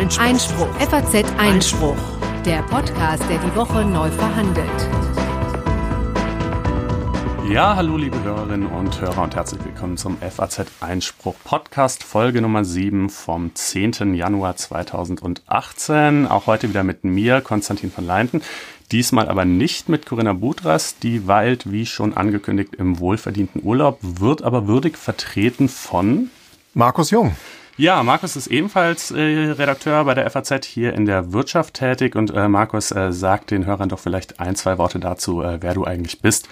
Einspruch. Einspruch. FAZ Einspruch. Der Podcast, der die Woche neu verhandelt. Ja, hallo liebe Hörerinnen und Hörer und herzlich willkommen zum FAZ Einspruch Podcast, Folge Nummer 7 vom 10. Januar 2018. Auch heute wieder mit mir, Konstantin von Leinten. Diesmal aber nicht mit Corinna Budras, die weilt, wie schon angekündigt, im wohlverdienten Urlaub, wird aber würdig vertreten von Markus Jung. Ja, Markus ist ebenfalls äh, Redakteur bei der FAZ hier in der Wirtschaft tätig und äh, Markus äh, sagt den Hörern doch vielleicht ein, zwei Worte dazu, äh, wer du eigentlich bist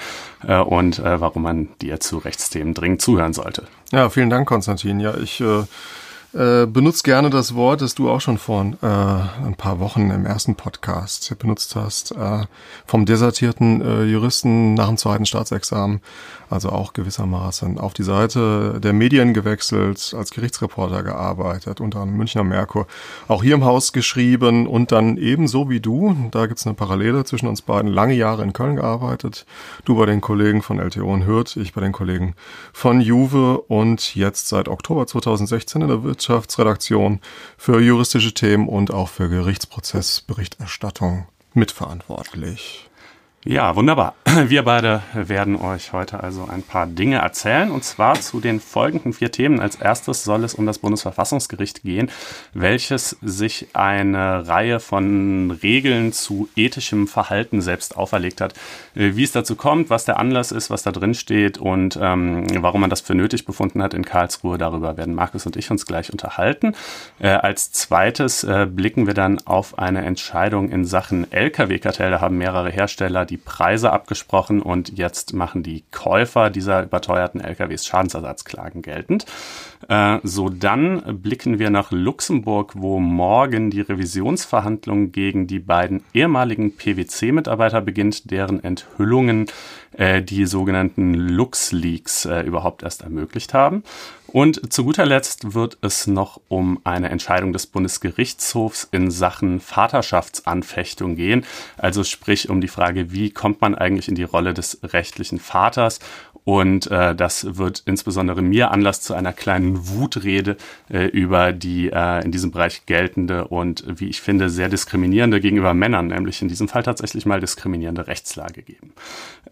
äh, und äh, warum man dir zu Rechtsthemen dringend zuhören sollte. Ja, vielen Dank, Konstantin. Ja, ich äh, benutzt gerne das Wort, das du auch schon vor äh, ein paar Wochen im ersten Podcast benutzt hast, äh, vom desertierten äh, Juristen nach dem zweiten Staatsexamen. Also auch gewissermaßen auf die Seite der Medien gewechselt, als Gerichtsreporter gearbeitet, unter anderem Münchner Merkur, auch hier im Haus geschrieben und dann ebenso wie du, da gibt's eine Parallele zwischen uns beiden, lange Jahre in Köln gearbeitet, du bei den Kollegen von LTO und Hürth, ich bei den Kollegen von Juve und jetzt seit Oktober 2016 in der Wirtschaftsredaktion für juristische Themen und auch für Gerichtsprozessberichterstattung mitverantwortlich. Ja, wunderbar. Wir beide werden euch heute also ein paar Dinge erzählen und zwar zu den folgenden vier Themen. Als erstes soll es um das Bundesverfassungsgericht gehen, welches sich eine Reihe von Regeln zu ethischem Verhalten selbst auferlegt hat. Äh, wie es dazu kommt, was der Anlass ist, was da drin steht und ähm, warum man das für nötig befunden hat in Karlsruhe, darüber werden Markus und ich uns gleich unterhalten. Äh, als zweites äh, blicken wir dann auf eine Entscheidung in Sachen Lkw-Kartell. Da haben mehrere Hersteller die Preise abgesprochen und jetzt machen die Käufer dieser überteuerten LKWs Schadensersatzklagen geltend. Äh, so dann blicken wir nach Luxemburg, wo morgen die Revisionsverhandlung gegen die beiden ehemaligen PwC-Mitarbeiter beginnt, deren Enthüllungen äh, die sogenannten LuxLeaks äh, überhaupt erst ermöglicht haben. Und zu guter Letzt wird es noch um eine Entscheidung des Bundesgerichtshofs in Sachen Vaterschaftsanfechtung gehen. Also sprich um die Frage, wie kommt man eigentlich in die Rolle des rechtlichen Vaters und äh, das wird insbesondere mir Anlass zu einer kleinen Wutrede äh, über die äh, in diesem Bereich geltende und wie ich finde sehr diskriminierende gegenüber Männern, nämlich in diesem Fall tatsächlich mal diskriminierende Rechtslage geben.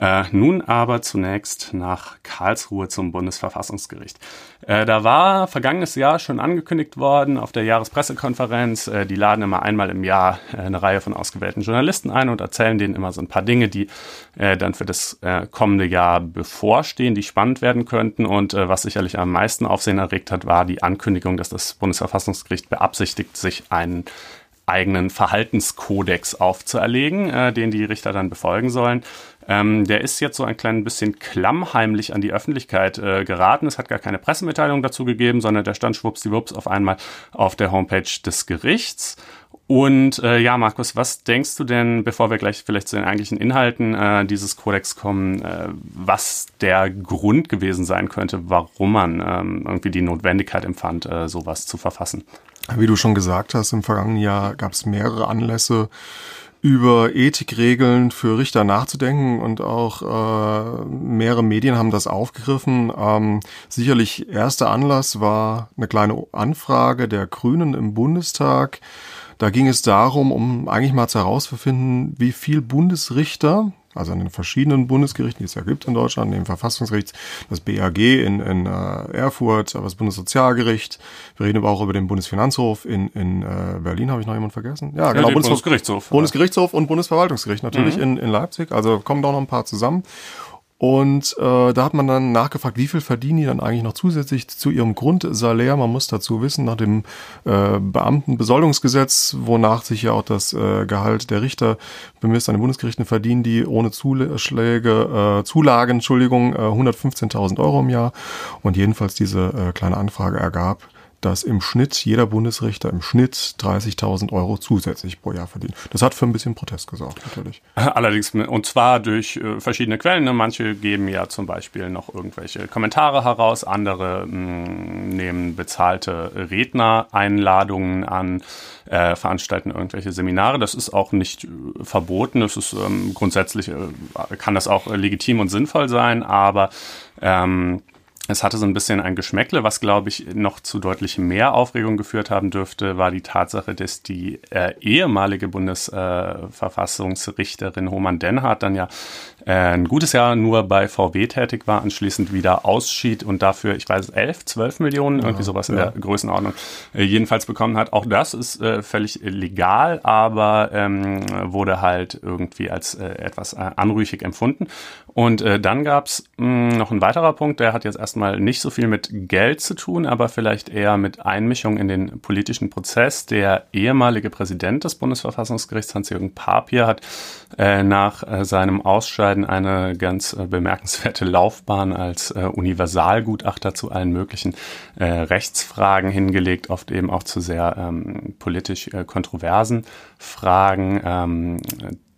Äh, nun aber zunächst nach Karlsruhe zum Bundesverfassungsgericht. Äh, da war vergangenes Jahr schon angekündigt worden auf der Jahrespressekonferenz, äh, die laden immer einmal im Jahr äh, eine Reihe von ausgewählten Journalisten ein und erzählen denen immer so ein paar Dinge, die dann für das kommende Jahr bevorstehen stehen, die spannend werden könnten. Und was sicherlich am meisten Aufsehen erregt hat, war die Ankündigung, dass das Bundesverfassungsgericht beabsichtigt, sich einen eigenen Verhaltenskodex aufzuerlegen, den die Richter dann befolgen sollen. Ähm, der ist jetzt so ein klein bisschen klammheimlich an die Öffentlichkeit äh, geraten. Es hat gar keine Pressemitteilung dazu gegeben, sondern der stand schwuppsdiwupps auf einmal auf der Homepage des Gerichts. Und äh, ja, Markus, was denkst du denn, bevor wir gleich vielleicht zu den eigentlichen Inhalten äh, dieses Kodex kommen, äh, was der Grund gewesen sein könnte, warum man ähm, irgendwie die Notwendigkeit empfand, äh, sowas zu verfassen? Wie du schon gesagt hast, im vergangenen Jahr gab es mehrere Anlässe, über Ethikregeln für Richter nachzudenken und auch äh, mehrere Medien haben das aufgegriffen. Ähm, sicherlich erster Anlass war eine kleine Anfrage der Grünen im Bundestag da ging es darum, um eigentlich mal zu herauszufinden, wie viel Bundesrichter, also an den verschiedenen Bundesgerichten, die es ja gibt in Deutschland, dem Verfassungsgericht, das BAG in, in äh, Erfurt, das Bundessozialgericht. Wir reden aber auch über den Bundesfinanzhof in, in äh, Berlin. Habe ich noch jemanden vergessen? Ja, genau. Ja, Bundesgerichtshof. Bundesgerichtshof und Bundesverwaltungsgericht natürlich mhm. in, in Leipzig. Also kommen doch noch ein paar zusammen. Und äh, da hat man dann nachgefragt, wie viel verdienen die dann eigentlich noch zusätzlich zu ihrem Grundsalär? Man muss dazu wissen, nach dem äh, Beamtenbesoldungsgesetz, wonach sich ja auch das äh, Gehalt der Richter bemisst an den Bundesgerichten, verdienen die ohne Zuschläge, äh, Zulagen, Entschuldigung, äh, 115.000 Euro im Jahr. Und jedenfalls diese äh, kleine Anfrage ergab, dass im Schnitt jeder Bundesrichter im Schnitt 30.000 Euro zusätzlich pro Jahr verdient. Das hat für ein bisschen Protest gesorgt, natürlich. Allerdings, und zwar durch äh, verschiedene Quellen. Ne? Manche geben ja zum Beispiel noch irgendwelche Kommentare heraus, andere mh, mm, nehmen bezahlte Rednereinladungen an, äh, veranstalten irgendwelche Seminare. Das ist auch nicht äh, verboten. Das ist ähm, grundsätzlich, äh, kann das auch legitim und sinnvoll sein, aber ähm, es hatte so ein bisschen ein Geschmäckle, was, glaube ich, noch zu deutlich mehr Aufregung geführt haben dürfte, war die Tatsache, dass die äh, ehemalige Bundesverfassungsrichterin äh, Homan Denhardt dann ja äh, ein gutes Jahr nur bei VW tätig war, anschließend wieder ausschied und dafür, ich weiß, 11, 12 Millionen, irgendwie sowas in ja. der Größenordnung, äh, jedenfalls bekommen hat. Auch das ist äh, völlig legal, aber ähm, wurde halt irgendwie als äh, etwas anrüchig empfunden. Und äh, dann gab's mh, noch ein weiterer Punkt, der hat jetzt erstmal nicht so viel mit Geld zu tun, aber vielleicht eher mit Einmischung in den politischen Prozess. Der ehemalige Präsident des Bundesverfassungsgerichts, Hans-Jürgen Papier, hat äh, nach äh, seinem Ausscheiden eine ganz äh, bemerkenswerte Laufbahn als äh, Universalgutachter zu allen möglichen äh, Rechtsfragen hingelegt, oft eben auch zu sehr ähm, politisch äh, kontroversen Fragen. Ähm,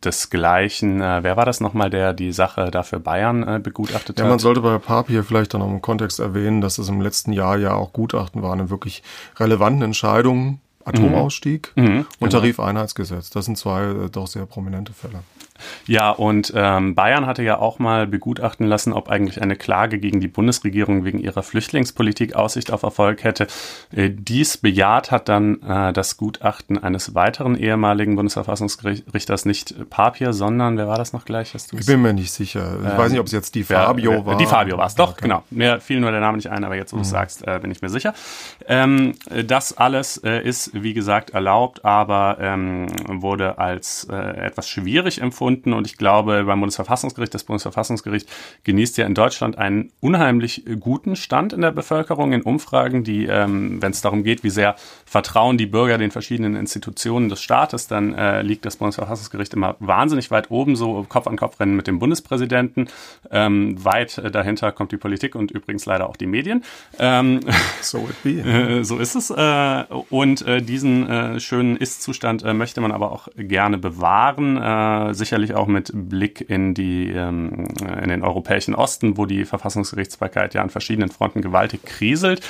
desgleichen. Äh, wer war das nochmal, der die Sache dafür Bayern äh, begutachtet ja, hat? Man sollte bei Papier vielleicht dann noch im Kontext erwähnen, dass es im letzten Jahr ja auch Gutachten waren in wirklich relevanten Entscheidungen. Atomausstieg mhm. und genau. Tarifeinheitsgesetz. Das sind zwei äh, doch sehr prominente Fälle. Ja, und ähm, Bayern hatte ja auch mal begutachten lassen, ob eigentlich eine Klage gegen die Bundesregierung wegen ihrer Flüchtlingspolitik Aussicht auf Erfolg hätte. Äh, dies bejaht hat dann äh, das Gutachten eines weiteren ehemaligen Bundesverfassungsrichters, nicht Papier, sondern wer war das noch gleich? Hast ich bin mir nicht sicher. Ich ähm, weiß nicht, ob es jetzt die Fabio ja, war. Die Fabio war es, doch, okay. genau. Mir fiel nur der Name nicht ein, aber jetzt, wo mhm. du sagst, äh, bin ich mir sicher. Ähm, das alles äh, ist, wie gesagt, erlaubt, aber ähm, wurde als äh, etwas schwierig empfunden gefunden und ich glaube beim Bundesverfassungsgericht, das Bundesverfassungsgericht genießt ja in Deutschland einen unheimlich guten Stand in der Bevölkerung in Umfragen, die, ähm, wenn es darum geht, wie sehr vertrauen die Bürger den verschiedenen Institutionen des Staates, dann äh, liegt das Bundesverfassungsgericht immer wahnsinnig weit oben, so Kopf an Kopf rennen mit dem Bundespräsidenten. Ähm, weit äh, dahinter kommt die Politik und übrigens leider auch die Medien. Ähm, so it be. Äh, so ist es. Äh, und äh, diesen äh, schönen Ist-Zustand möchte man aber auch gerne bewahren. Sicher sicherlich auch mit Blick in die ähm, in den europäischen Osten, wo die Verfassungsgerichtsbarkeit ja an verschiedenen Fronten gewaltig kriselt.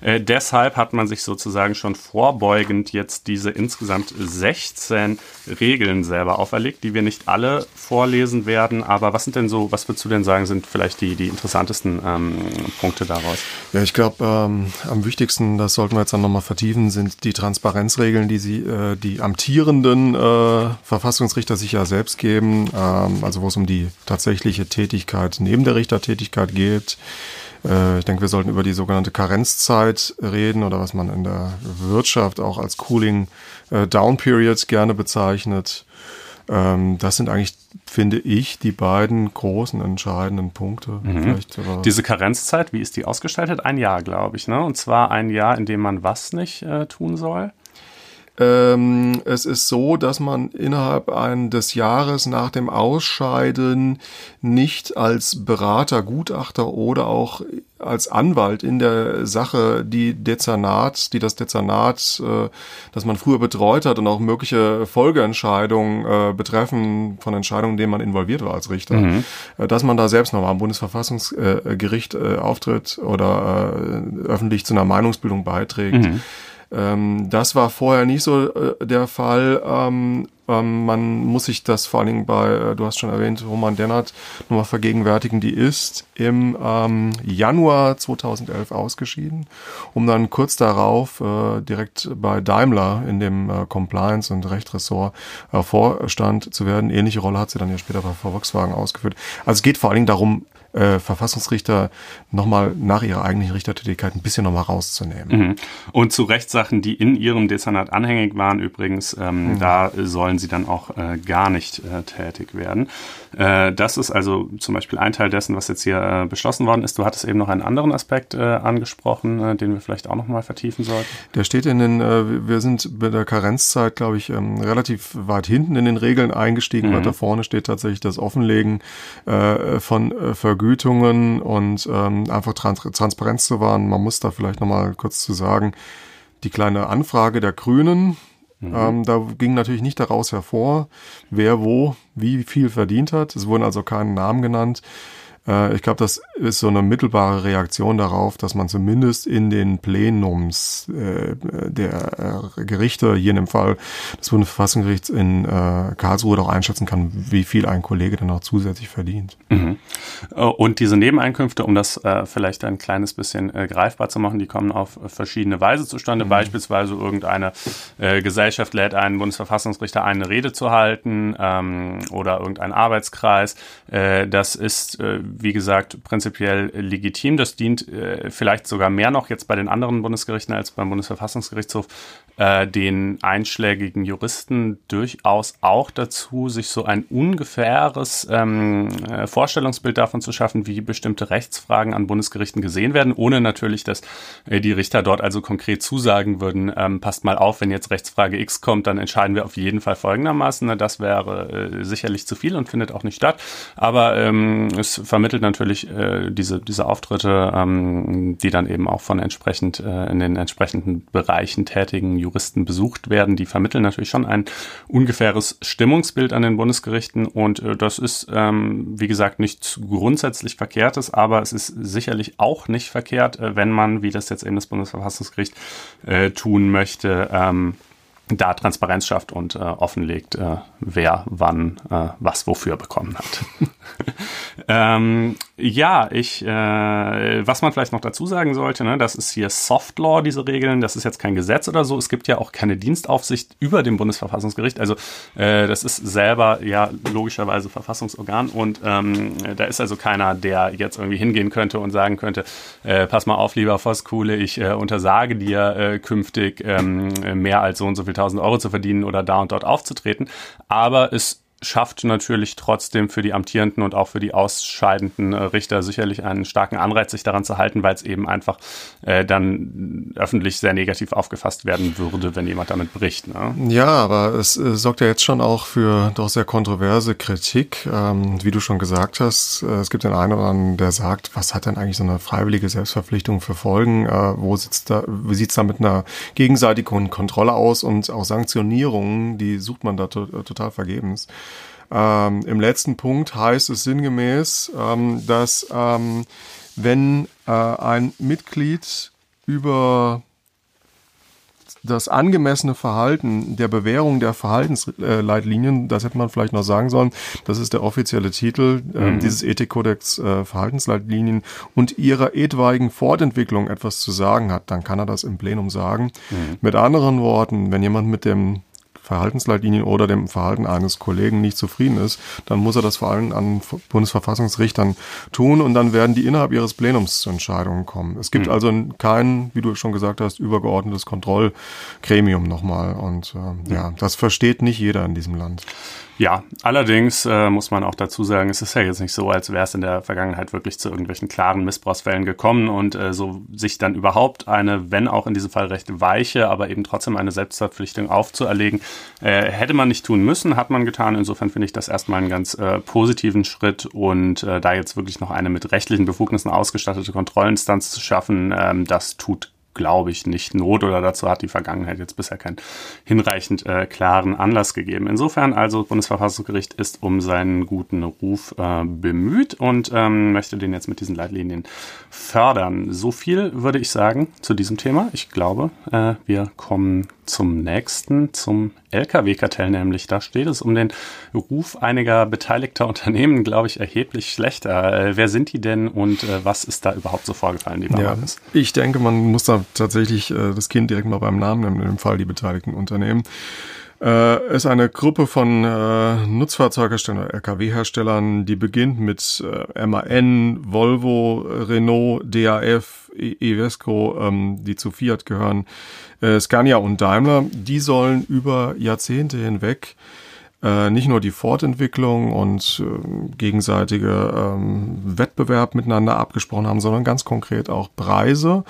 Äh, deshalb hat man sich sozusagen schon vorbeugend jetzt diese insgesamt 16 Regeln selber auferlegt, die wir nicht alle vorlesen werden. Aber was sind denn so, was würdest du denn sagen, sind vielleicht die, die interessantesten ähm, Punkte daraus? Ja, ich glaube, ähm, am wichtigsten, das sollten wir jetzt dann nochmal vertiefen, sind die Transparenzregeln, die sie, äh, die amtierenden äh, Verfassungsrichter sich ja selbst geben ähm, also wo es um die tatsächliche Tätigkeit neben der Richtertätigkeit geht. Äh, ich denke, wir sollten über die sogenannte Karenzzeit reden oder was man in der Wirtschaft auch als Cooling äh, Down Period gerne bezeichnet. Ähm, das sind eigentlich, finde ich, die beiden großen entscheidenden Punkte. Mhm. Diese Karenzzeit, wie ist die ausgestaltet? Ein Jahr, glaube ich, ne? Und zwar ein Jahr, in dem man was nicht äh, tun soll? Ähm, es ist so, dass man innerhalb des Jahres nach dem Ausscheiden nicht als Berater, Gutachter oder auch als Anwalt in der Sache die Dezernat, die das Dezernat, äh, das man früher betreut hat und auch mögliche Folgeentscheidungen äh, betreffen von Entscheidungen, in denen man involviert war als Richter, mhm. äh, dass man da selbst nochmal am Bundesverfassungsgericht äh, auftritt oder äh, öffentlich zu einer Meinungsbildung beiträgt. Mhm. Ähm, das war vorher nicht so äh, der Fall. Ähm, ähm, man muss sich das vor allen Dingen bei, äh, du hast schon erwähnt, Roman Dennert nochmal vergegenwärtigen. Die ist im ähm, Januar 2011 ausgeschieden, um dann kurz darauf äh, direkt bei Daimler in dem äh, Compliance- und Rechtressort äh, Vorstand zu werden. Ähnliche Rolle hat sie dann ja später bei Volkswagen ausgeführt. Also es geht vor allen Dingen darum, äh, Verfassungsrichter nochmal nach ihrer eigentlichen Richtertätigkeit ein bisschen nochmal rauszunehmen. Mhm. Und zu Rechtssachen, die in ihrem Dezernat anhängig waren übrigens, ähm, mhm. da sollen sie dann auch äh, gar nicht äh, tätig werden. Äh, das ist also zum Beispiel ein Teil dessen, was jetzt hier äh, beschlossen worden ist. Du hattest eben noch einen anderen Aspekt äh, angesprochen, den wir vielleicht auch nochmal vertiefen sollten. Der steht in den, wir sind bei der Karenzzeit, glaube ich, ähm, relativ weit hinten in den Regeln eingestiegen. Mhm. Weiter vorne steht tatsächlich das Offenlegen von Vergütungen und ähm, einfach Trans Transparenz zu wahren. Man muss da vielleicht nochmal kurz zu sagen, die kleine Anfrage der Grünen, Mhm. Ähm, da ging natürlich nicht daraus hervor, wer wo wie viel verdient hat. Es wurden also keine Namen genannt. Äh, ich glaube, das ist so eine mittelbare Reaktion darauf, dass man zumindest in den Plenums äh, der äh, Gerichte, hier in dem Fall des Bundesverfassungsgerichts in äh, Karlsruhe, doch einschätzen kann, wie viel ein Kollege dann auch zusätzlich verdient. Mhm. Äh, und diese Nebeneinkünfte, um das äh, vielleicht ein kleines bisschen greifbar zu machen, die kommen auf verschiedene Weise zustande. Mhm. Beispielsweise irgendeine Gesellschaft lädt einen Bundesverfassungsrichter ein, eine Rede zu halten ähm, oder irgendein Arbeitskreis. Das ist, wie gesagt, prinzipiell legitim. Das dient äh, vielleicht sogar mehr noch jetzt bei den anderen Bundesgerichten als beim Bundesverfassungsgerichtshof äh, den einschlägigen Juristen durchaus auch dazu, sich so ein ungefähres ähm, äh, Vorstellungsbild davon zu schaffen, wie bestimmte Rechtsfragen an Bundesgerichten gesehen werden, ohne natürlich, dass äh, die Richter dort also konkret zusagen würden, ähm, passt mal auf, wenn jetzt Rechtsfrage X kommt, dann entscheiden wir auf jeden Fall folgendermaßen. Ne, das wäre äh, sicherlich zu viel und findet auch nicht statt. Aber ähm, es vermittelt natürlich äh, diese, diese Auftritte, ähm, die dann eben auch von entsprechend äh, in den entsprechenden Bereichen tätigen Juristen besucht werden. Die vermitteln natürlich schon ein ungefähres Stimmungsbild an den Bundesgerichten und äh, das ist, ähm, wie gesagt, nichts grundsätzlich Verkehrtes, aber es ist sicherlich auch nicht verkehrt, äh, wenn man, wie das jetzt eben das Bundesverfassungsgericht äh, tun möchte, ähm, da Transparenz schafft und äh, offenlegt, äh, wer wann äh, was wofür bekommen hat. ähm, ja, ich, äh, was man vielleicht noch dazu sagen sollte, ne, das ist hier Soft Law, diese Regeln, das ist jetzt kein Gesetz oder so. Es gibt ja auch keine Dienstaufsicht über dem Bundesverfassungsgericht. Also äh, das ist selber ja logischerweise Verfassungsorgan und ähm, da ist also keiner, der jetzt irgendwie hingehen könnte und sagen könnte, äh, pass mal auf, lieber Voskuhle, ich äh, untersage dir äh, künftig ähm, mehr als so und so viel tausend Euro zu verdienen oder da und dort aufzutreten. Aber es schafft natürlich trotzdem für die amtierenden und auch für die ausscheidenden äh, Richter sicherlich einen starken Anreiz, sich daran zu halten, weil es eben einfach äh, dann öffentlich sehr negativ aufgefasst werden würde, wenn jemand damit bricht. Ne? Ja, aber es äh, sorgt ja jetzt schon auch für doch sehr kontroverse Kritik. Ähm, wie du schon gesagt hast, äh, es gibt den einen oder anderen, der sagt, was hat denn eigentlich so eine freiwillige Selbstverpflichtung für Folgen? Äh, wo sitzt da, wie sieht's da mit einer gegenseitigen Kontrolle aus und auch Sanktionierungen, die sucht man da to total vergebens. Ähm, Im letzten Punkt heißt es sinngemäß, ähm, dass ähm, wenn äh, ein Mitglied über das angemessene Verhalten der Bewährung der Verhaltensleitlinien, das hätte man vielleicht noch sagen sollen, das ist der offizielle Titel äh, mhm. dieses Ethikkodex äh, Verhaltensleitlinien und ihrer etwaigen Fortentwicklung etwas zu sagen hat, dann kann er das im Plenum sagen. Mhm. Mit anderen Worten, wenn jemand mit dem Verhaltensleitlinien oder dem Verhalten eines Kollegen nicht zufrieden ist, dann muss er das vor allem an Bundesverfassungsrichtern tun und dann werden die innerhalb ihres Plenums zu Entscheidungen kommen. Es gibt mhm. also kein, wie du schon gesagt hast, übergeordnetes Kontrollgremium nochmal und äh, ja, das versteht nicht jeder in diesem Land. Ja, allerdings äh, muss man auch dazu sagen, es ist ja jetzt nicht so, als wäre es in der Vergangenheit wirklich zu irgendwelchen klaren Missbrauchsfällen gekommen und äh, so sich dann überhaupt eine, wenn auch in diesem Fall recht weiche, aber eben trotzdem eine Selbstverpflichtung aufzuerlegen, äh, hätte man nicht tun müssen, hat man getan. Insofern finde ich das erstmal einen ganz äh, positiven Schritt und äh, da jetzt wirklich noch eine mit rechtlichen Befugnissen ausgestattete Kontrollinstanz zu schaffen, ähm, das tut glaube ich, nicht Not oder dazu hat die Vergangenheit jetzt bisher keinen hinreichend äh, klaren Anlass gegeben. Insofern also Bundesverfassungsgericht ist um seinen guten Ruf äh, bemüht und ähm, möchte den jetzt mit diesen Leitlinien fördern. So viel würde ich sagen zu diesem Thema. Ich glaube, äh, wir kommen zum nächsten, zum Lkw-Kartell nämlich. Da steht es um den Ruf einiger beteiligter Unternehmen, glaube ich, erheblich schlechter. Äh, wer sind die denn und äh, was ist da überhaupt so vorgefallen, lieber ja, Markus? Ich denke, man muss da tatsächlich äh, das Kind direkt mal beim Namen nennen, in dem Fall die beteiligten Unternehmen äh, ist eine Gruppe von äh, Nutzfahrzeugherstellern, LKW-Herstellern, die beginnt mit äh, MAN, Volvo, Renault, DAF, Evesco, ähm, die zu Fiat gehören, äh, Scania und Daimler. Die sollen über Jahrzehnte hinweg äh, nicht nur die Fortentwicklung und äh, gegenseitige ähm, Wettbewerb miteinander abgesprochen haben, sondern ganz konkret auch Preise,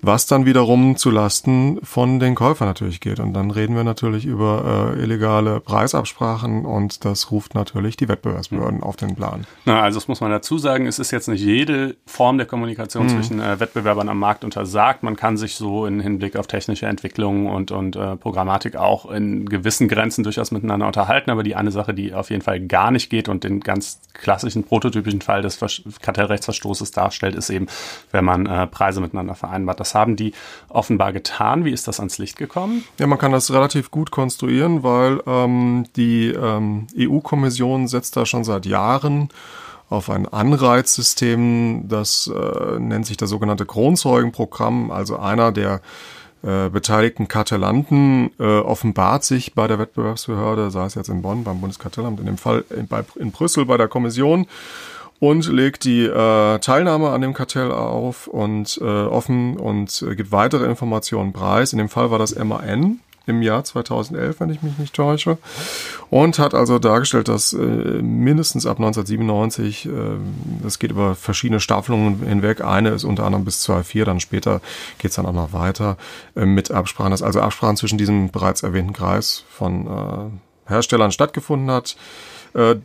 was dann wiederum zu Lasten von den Käufern natürlich geht. Und dann reden wir natürlich über äh, illegale Preisabsprachen und das ruft natürlich die Wettbewerbsbehörden mhm. auf den Plan. Na, also das muss man dazu sagen, es ist jetzt nicht jede Form der Kommunikation mhm. zwischen äh, Wettbewerbern am Markt untersagt. Man kann sich so in Hinblick auf technische Entwicklungen und, und äh, Programmatik auch in gewissen Grenzen durchaus miteinander unterhalten streiten, aber die eine Sache, die auf jeden Fall gar nicht geht und den ganz klassischen prototypischen Fall des Kartellrechtsverstoßes darstellt, ist eben, wenn man äh, Preise miteinander vereinbart. Das haben die offenbar getan. Wie ist das ans Licht gekommen? Ja, man kann das relativ gut konstruieren, weil ähm, die ähm, EU-Kommission setzt da schon seit Jahren auf ein Anreizsystem, das äh, nennt sich das sogenannte Kronzeugenprogramm. Also einer der äh, beteiligten Kartellanten äh, offenbart sich bei der Wettbewerbsbehörde, sei es jetzt in Bonn beim Bundeskartellamt, in dem Fall in, bei, in Brüssel bei der Kommission und legt die äh, Teilnahme an dem Kartell auf und äh, offen und äh, gibt weitere Informationen preis. In dem Fall war das MAN, im Jahr 2011, wenn ich mich nicht täusche. Und hat also dargestellt, dass äh, mindestens ab 1997, äh, das geht über verschiedene Staffelungen hinweg, eine ist unter anderem bis 2004, dann später geht's dann auch noch weiter äh, mit Absprachen, dass also Absprachen zwischen diesem bereits erwähnten Kreis von äh, Herstellern stattgefunden hat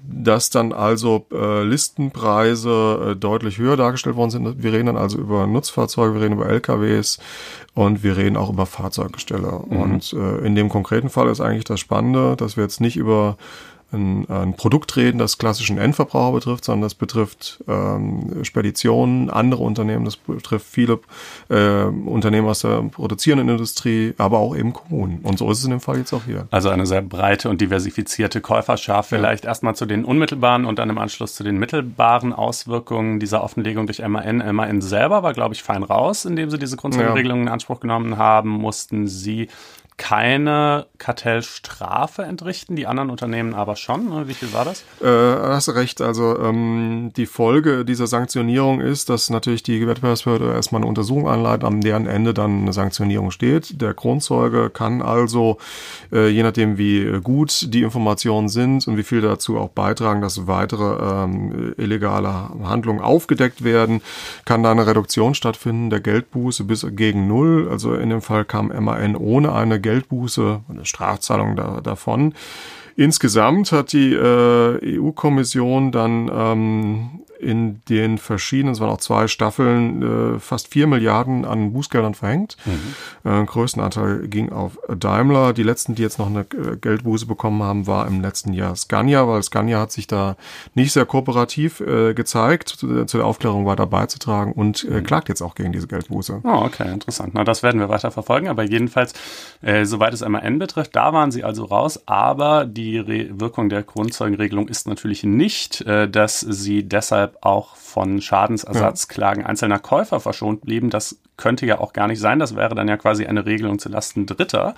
dass dann also äh, Listenpreise äh, deutlich höher dargestellt worden sind. Wir reden dann also über Nutzfahrzeuge, wir reden über LKWs und wir reden auch über Fahrzeugstelle. Mhm. Und äh, in dem konkreten Fall ist eigentlich das Spannende, dass wir jetzt nicht über ein, ein Produkt reden, das klassischen Endverbraucher betrifft, sondern das betrifft ähm, Speditionen, andere Unternehmen, das betrifft viele äh, Unternehmen aus der produzierenden Industrie, aber auch eben Kommunen. Und so ist es in dem Fall jetzt auch hier. Also eine sehr breite und diversifizierte Käuferschar. Vielleicht ja. erstmal zu den unmittelbaren und dann im Anschluss zu den mittelbaren Auswirkungen dieser Offenlegung durch MAN. MAN selber war, glaube ich, fein raus, indem sie diese Grundregelungen ja. in Anspruch genommen haben. Mussten sie keine Kartellstrafe entrichten, die anderen Unternehmen aber schon. Ne? Wie viel war das? Äh, hast recht. Also ähm, die Folge dieser Sanktionierung ist, dass natürlich die Wettbewerbsbehörde erstmal eine Untersuchung anleitet, am deren Ende dann eine Sanktionierung steht. Der Kronzeuge kann also, äh, je nachdem wie gut die Informationen sind und wie viel dazu auch beitragen, dass weitere ähm, illegale Handlungen aufgedeckt werden, kann da eine Reduktion stattfinden der Geldbuße bis gegen null. Also in dem Fall kam MAN ohne eine Geld Geldbuße, eine Strafzahlung da, davon. Insgesamt hat die äh, EU-Kommission dann ähm, in den verschiedenen, es waren auch zwei Staffeln, äh, fast vier Milliarden an Bußgeldern verhängt. Mhm. Äh, größten Anteil ging auf Daimler. Die letzten, die jetzt noch eine äh, Geldbuße bekommen haben, war im letzten Jahr Scania, weil Scania hat sich da nicht sehr kooperativ äh, gezeigt, zu, zu, der Aufklärung weiter beizutragen und äh, mhm. klagt jetzt auch gegen diese Geldbuße. Oh, okay, interessant. Na, das werden wir weiter verfolgen. Aber jedenfalls, äh, soweit es MAN betrifft, da waren sie also raus. Aber die Re Wirkung der Grundzeugenregelung ist natürlich nicht, äh, dass sie deshalb deshalb auch von Schadensersatzklagen einzelner Käufer verschont blieben. Das könnte ja auch gar nicht sein. Das wäre dann ja quasi eine Regelung zulasten Dritter.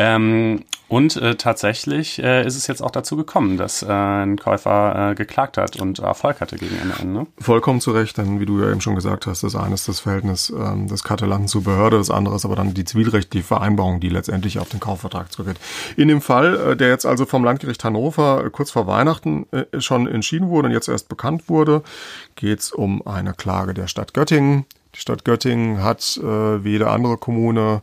Ähm, und äh, tatsächlich äh, ist es jetzt auch dazu gekommen, dass äh, ein Käufer äh, geklagt hat und Erfolg hatte gegen MN. Ne? Vollkommen zu Recht, denn wie du ja eben schon gesagt hast, das eine ist das Verhältnis ähm, des Kartellanten zur Behörde, das andere ist aber dann die zivilrechtliche Vereinbarung, die letztendlich auf den Kaufvertrag zurückgeht. In dem Fall, äh, der jetzt also vom Landgericht Hannover äh, kurz vor Weihnachten äh, schon entschieden wurde und jetzt erst bekannt wurde, geht es um eine Klage der Stadt Göttingen. Die Stadt Göttingen hat äh, wie jede andere Kommune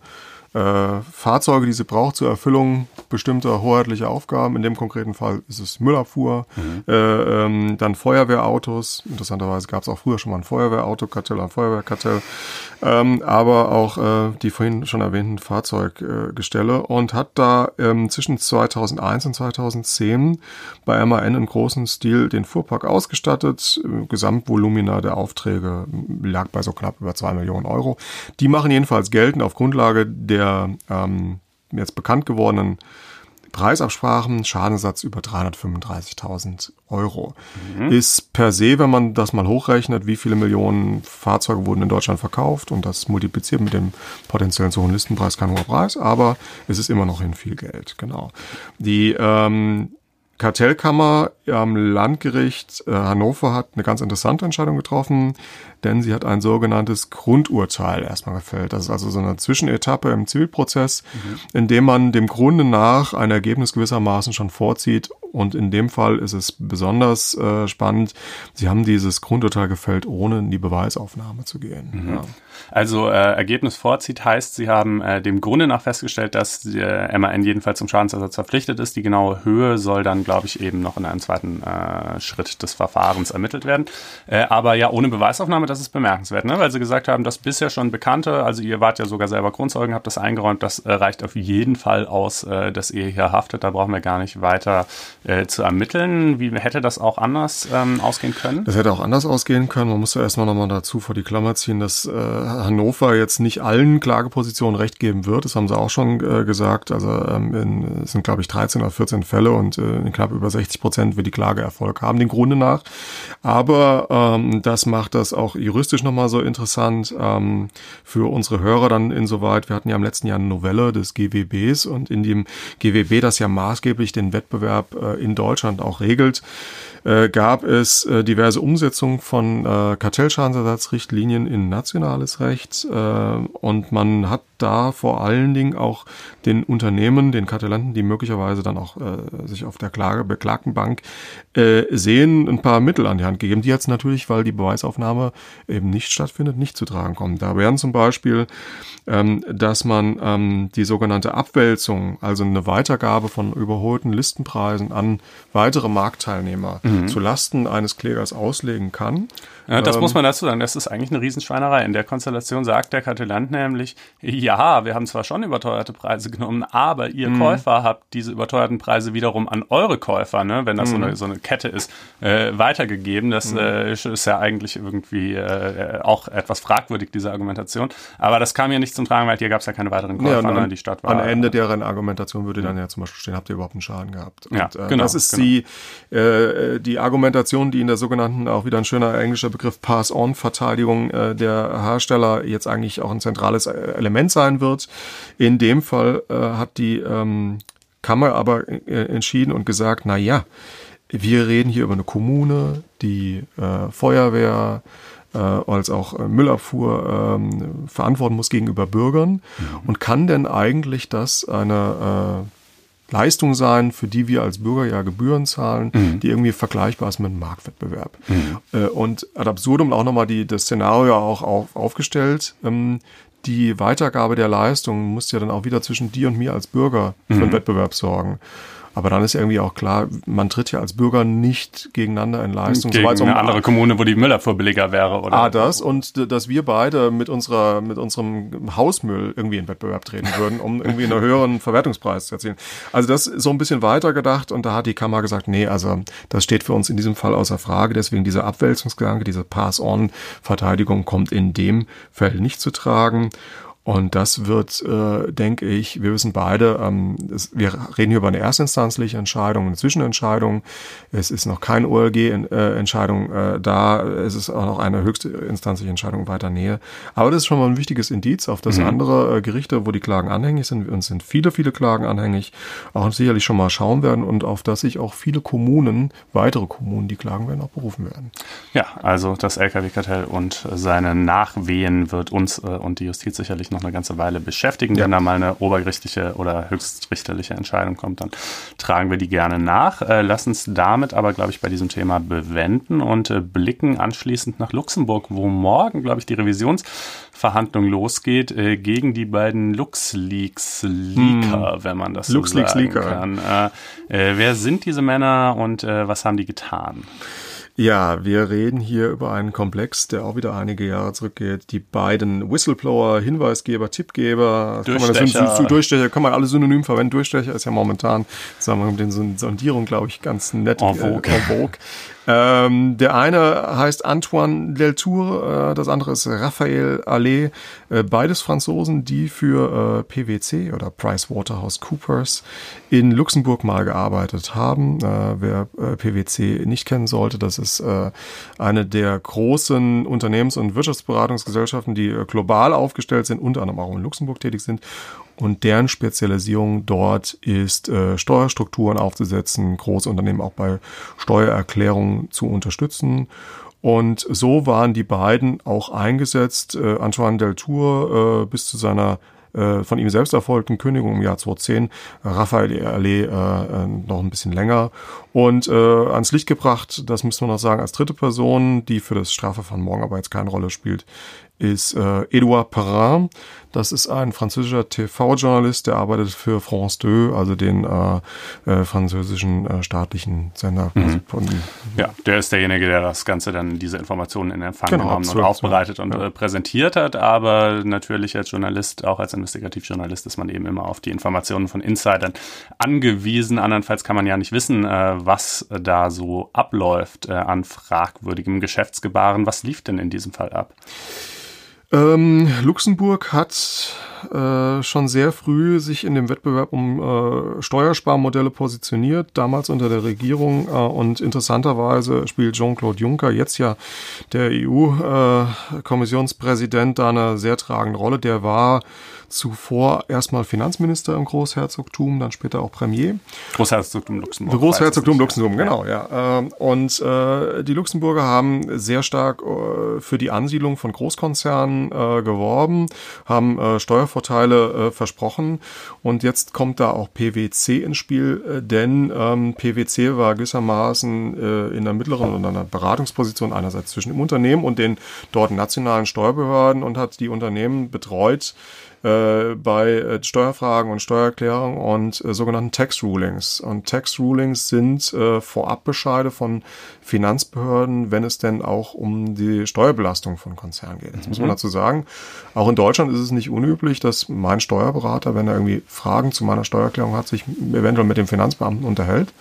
äh, Fahrzeuge, die sie braucht zur Erfüllung bestimmter hoheitlicher Aufgaben. In dem konkreten Fall ist es Müllabfuhr, mhm. äh, ähm, dann Feuerwehrautos. Interessanterweise gab es auch früher schon mal ein Feuerwehrautokartell, ein Feuerwehrkartell, ähm, aber auch äh, die vorhin schon erwähnten Fahrzeuggestelle und hat da ähm, zwischen 2001 und 2010 bei MAN im großen Stil den Fuhrpark ausgestattet. Gesamtvolumina der Aufträge lag bei so knapp über zwei Millionen Euro. Die machen jedenfalls geltend auf Grundlage der der ähm, jetzt bekannt gewordenen Preisabsprachen, Schadensatz über 335.000 Euro. Mhm. Ist per se, wenn man das mal hochrechnet, wie viele Millionen Fahrzeuge wurden in Deutschland verkauft und das multipliziert mit dem potenziellen zu hohen Listenpreis kein hoher Preis, aber es ist immer noch in viel Geld, genau. Die ähm, Kartellkammer am Landgericht äh, Hannover hat eine ganz interessante Entscheidung getroffen, denn sie hat ein sogenanntes Grundurteil erstmal gefällt. Das ist also so eine Zwischenetappe im Zivilprozess, mhm. in dem man dem Grunde nach ein Ergebnis gewissermaßen schon vorzieht, Und in dem Fall ist es besonders äh, spannend. Sie haben dieses Grundurteil gefällt, ohne in die Beweisaufnahme zu gehen. Mhm. Ja. Also äh, Ergebnis vorzieht heißt, Sie haben äh, dem Grunde nach festgestellt, dass äh, MAN jedenfalls zum Schadensersatz verpflichtet ist. Die genaue Höhe soll dann, glaube ich, eben noch in einem zweiten äh, Schritt des Verfahrens ermittelt werden. Äh, aber ja, ohne Beweisaufnahme, das ist bemerkenswert, ne? weil Sie gesagt haben, das bisher schon Bekannte, also ihr wart ja sogar selber Grundzeugen, habt das eingeräumt, das äh, reicht auf jeden Fall aus, äh, dass ihr hier haftet. Da brauchen wir gar nicht weiter äh, zu ermitteln. Wie hätte das auch anders ähm, ausgehen können? Das hätte auch anders ausgehen können. Man muss ja erstmal nochmal dazu vor die Klammer ziehen, dass äh, Hannover jetzt nicht allen Klagepositionen recht geben wird. Das haben sie auch schon äh, gesagt. Also ähm, in, es sind, glaube ich, 13 oder 14 Fälle und äh, in knapp über 60 Prozent wird die Klage Erfolg haben, den Grunde nach. Aber ähm, das macht das auch juristisch nochmal so interessant ähm, für unsere Hörer dann insoweit. Wir hatten ja im letzten Jahr eine Novelle des GWBs und in dem GWB, das ja maßgeblich den Wettbewerb äh, in Deutschland auch regelt, äh, gab es äh, diverse Umsetzungen von äh, Kartellschadensersatzrichtlinien in nationales Recht äh, und man hat da vor allen Dingen auch den Unternehmen, den Kartellanten, die möglicherweise dann auch äh, sich auf der Klage, beklagten Bank äh, sehen, ein paar Mittel an die Hand gegeben, die jetzt natürlich, weil die Beweisaufnahme eben nicht stattfindet, nicht zu tragen kommen. Da wären zum Beispiel, ähm, dass man ähm, die sogenannte Abwälzung, also eine Weitergabe von überholten Listenpreisen an weitere Marktteilnehmer mhm. Zu Lasten eines Klägers auslegen kann. Ja, das ähm, muss man dazu sagen. Das ist eigentlich eine Riesenschweinerei. In der Konstellation sagt der Kartellant nämlich, ja, wir haben zwar schon überteuerte Preise genommen, aber ihr mhm. Käufer habt diese überteuerten Preise wiederum an eure Käufer, ne, wenn das mhm. so, eine, so eine Kette ist, äh, weitergegeben. Das mhm. äh, ist ja eigentlich irgendwie äh, auch etwas fragwürdig, diese Argumentation. Aber das kam ja nicht zum Tragen, weil hier gab es ja keine weiteren Käufer, ja, ne? die Stadt war. Am Ende deren Argumentation würde dann ja zum Beispiel stehen, habt ihr überhaupt einen Schaden gehabt? Und, ja, äh, genau, das ist genau. die, äh, die Argumentation, die in der sogenannten, auch wieder ein schöner englischer Begriff Pass-on-Verteidigung äh, der Hersteller jetzt eigentlich auch ein zentrales äh, Element sein wird. In dem Fall äh, hat die ähm, Kammer aber äh, entschieden und gesagt, na ja, wir reden hier über eine Kommune, die äh, Feuerwehr, äh, als auch Müllabfuhr ähm, verantworten muss gegenüber Bürgern mhm. und kann denn eigentlich das eine Leistung sein, für die wir als Bürger ja Gebühren zahlen, mhm. die irgendwie vergleichbar ist mit einem Marktwettbewerb. Mhm. Äh, und ad absurdum auch nochmal die, das Szenario auch auf, aufgestellt. Ähm, die Weitergabe der Leistung muss ja dann auch wieder zwischen dir und mir als Bürger für einen mhm. Wettbewerb sorgen. Aber dann ist irgendwie auch klar, man tritt ja als Bürger nicht gegeneinander in Leistung. Gegen eine um andere Kommune, wo die Müllabfuhr billiger wäre, oder? Ah, das und dass wir beide mit unserer, mit unserem Hausmüll irgendwie in Wettbewerb treten würden, um irgendwie einen höheren Verwertungspreis zu erzielen. Also das ist so ein bisschen weiter gedacht und da hat die Kammer gesagt, nee, also das steht für uns in diesem Fall außer Frage. Deswegen dieser Abwälzungsgedanke, diese Pass-on-Verteidigung kommt in dem Fall nicht zu tragen. Und das wird, äh, denke ich, wir wissen beide, ähm, es, wir reden hier über eine erstinstanzliche Entscheidung, eine Zwischenentscheidung. Es ist noch keine OLG-Entscheidung äh, da. Es ist auch noch eine höchstinstanzliche Entscheidung weiter Nähe. Aber das ist schon mal ein wichtiges Indiz, auf das mhm. andere äh, Gerichte, wo die Klagen anhängig sind, uns sind viele, viele Klagen anhängig, auch sicherlich schon mal schauen werden und auf das sich auch viele Kommunen, weitere Kommunen, die klagen werden, auch berufen werden. Ja, also das LKW-Kartell und seine Nachwehen wird uns äh, und die Justiz sicherlich noch noch eine ganze Weile beschäftigen. Ja. Wenn da mal eine obergerichtliche oder höchstrichterliche Entscheidung kommt, dann tragen wir die gerne nach. Äh, lass uns damit aber, glaube ich, bei diesem Thema bewenden und äh, blicken anschließend nach Luxemburg, wo morgen, glaube ich, die Revisionsverhandlung losgeht äh, gegen die beiden LuxLeaks-Leaker, hm. wenn man das so sagen kann. Äh, äh, wer sind diese Männer und äh, was haben die getan? Ja, wir reden hier über einen Komplex, der auch wieder einige Jahre zurückgeht. Die beiden Whistleblower, Hinweisgeber, Tippgeber, Durchstecher. Kann man, Durchstecher kann man alle synonym verwenden. Durchstecher ist ja momentan, sagen wir mit den Sondierungen, glaube ich, ganz nett. En vogue. Äh, en vogue. Ähm, der eine heißt Antoine Deltour, äh, das andere ist Raphael Allais, äh, beides Franzosen, die für äh, PwC oder PricewaterhouseCoopers in Luxemburg mal gearbeitet haben. Äh, wer äh, PwC nicht kennen sollte, das ist äh, eine der großen Unternehmens- und Wirtschaftsberatungsgesellschaften, die global aufgestellt sind, unter anderem auch in Luxemburg tätig sind und deren Spezialisierung dort ist, äh, Steuerstrukturen aufzusetzen, große Unternehmen auch bei Steuererklärungen zu unterstützen. Und so waren die beiden auch eingesetzt. Äh, Antoine Deltour äh, bis zu seiner äh, von ihm selbst erfolgten Kündigung im Jahr 2010. Raphael Allee äh, äh, noch ein bisschen länger. Und äh, ans Licht gebracht, das müssen wir noch sagen, als dritte Person, die für das Strafverfahren morgen aber jetzt keine Rolle spielt, ist äh, Edouard Perrin. Das ist ein französischer TV-Journalist, der arbeitet für France 2, also den äh, äh, französischen äh, staatlichen Sender. Mhm. ja, der ist derjenige, der das Ganze dann, diese Informationen in Empfang genau, genommen und aufbereitet und ja. äh, präsentiert hat. Aber natürlich als Journalist, auch als Investigativjournalist, ist man eben immer auf die Informationen von Insidern angewiesen. Andernfalls kann man ja nicht wissen, äh, was da so abläuft äh, an fragwürdigem Geschäftsgebaren. Was lief denn in diesem Fall ab? Ähm, Luxemburg hat äh, schon sehr früh sich in dem Wettbewerb um äh, Steuersparmodelle positioniert, damals unter der Regierung. Äh, und interessanterweise spielt Jean-Claude Juncker, jetzt ja der EU-Kommissionspräsident, da eine sehr tragende Rolle. Der war zuvor erstmal Finanzminister im Großherzogtum, dann später auch Premier. Großherzogtum Luxemburg. Großherzogtum Luxemburg, genau, ja. Ähm, und äh, die Luxemburger haben sehr stark äh, für die Ansiedlung von Großkonzernen äh, geworben, haben Steuervorteile versprochen. Und jetzt kommt da auch PwC ins Spiel, denn ähm, PwC war gewissermaßen in der mittleren und einer Beratungsposition einerseits zwischen dem Unternehmen und den dort nationalen Steuerbehörden und hat die Unternehmen betreut, äh, bei äh, Steuerfragen und Steuererklärung und äh, sogenannten Tax Rulings. Und Tax Rulings sind äh, Vorabbescheide von Finanzbehörden, wenn es denn auch um die Steuerbelastung von Konzernen geht. Jetzt muss man mhm. dazu sagen, auch in Deutschland ist es nicht unüblich, dass mein Steuerberater, wenn er irgendwie Fragen zu meiner Steuererklärung hat, sich eventuell mit dem Finanzbeamten unterhält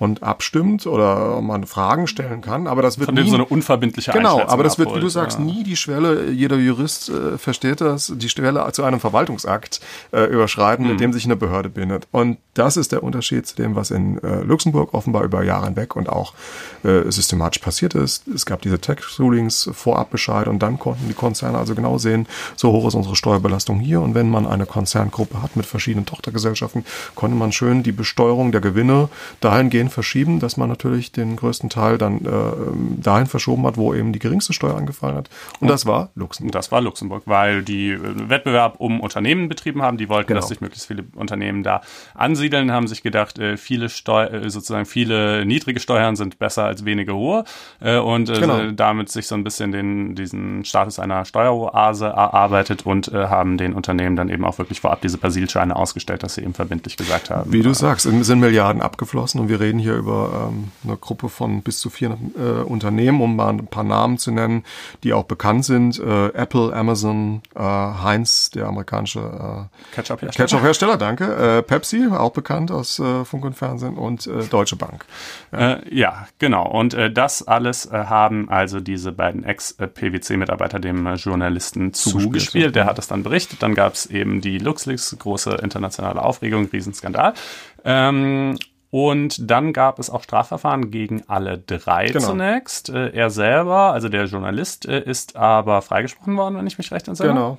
und abstimmt oder man Fragen stellen kann. Aber das wird Von dem nie, so eine unverbindliche Genau, aber das wird, wie du sagst, ja. nie die Schwelle, jeder Jurist äh, versteht das, die Schwelle zu einem Verwaltungsakt äh, überschreiten, mhm. mit dem sich eine Behörde bindet. Und das ist der Unterschied zu dem, was in äh, Luxemburg offenbar über Jahre hinweg und auch äh, systematisch passiert ist. Es gab diese Tax-Rulings, Vorabbescheid und dann konnten die Konzerne also genau sehen, so hoch ist unsere Steuerbelastung hier. Und wenn man eine Konzerngruppe hat mit verschiedenen Tochtergesellschaften, konnte man schön die Besteuerung der Gewinne dahingehend verschieben, dass man natürlich den größten Teil dann äh, dahin verschoben hat, wo eben die geringste Steuer angefallen hat. Und, und das war Luxemburg. Das war Luxemburg, weil die äh, Wettbewerb um Unternehmen betrieben haben. Die wollten, genau. dass sich möglichst viele Unternehmen da ansiedeln, haben sich gedacht, äh, viele Steu äh, sozusagen viele niedrige Steuern sind besser als wenige hohe äh, und äh, genau. damit sich so ein bisschen den diesen Status einer Steueroase erarbeitet und haben den Unternehmen dann eben auch wirklich vorab diese Persilscheine ausgestellt, dass sie eben verbindlich gesagt haben. Wie du sagst, sind Milliarden abgeflossen und wir reden hier über ähm, eine Gruppe von bis zu 400 äh, Unternehmen, um mal ein paar Namen zu nennen, die auch bekannt sind. Äh, Apple, Amazon, äh, Heinz, der amerikanische äh, Ketchup-Hersteller, Ketchup danke. Äh, Pepsi, auch bekannt aus äh, Funk und Fernsehen und äh, Deutsche Bank. Ja, äh, ja genau. Und äh, das alles äh, haben also diese beiden Ex-PwC-Mitarbeiter dem äh, Journalisten zugespielt. Der hat es dann berichtet. Dann gab es eben die LuxLeaks, große internationale Aufregung, Riesenskandal. Ähm, und dann gab es auch Strafverfahren gegen alle drei genau. zunächst. Äh, er selber, also der Journalist, äh, ist aber freigesprochen worden, wenn ich mich recht entsinne. Genau.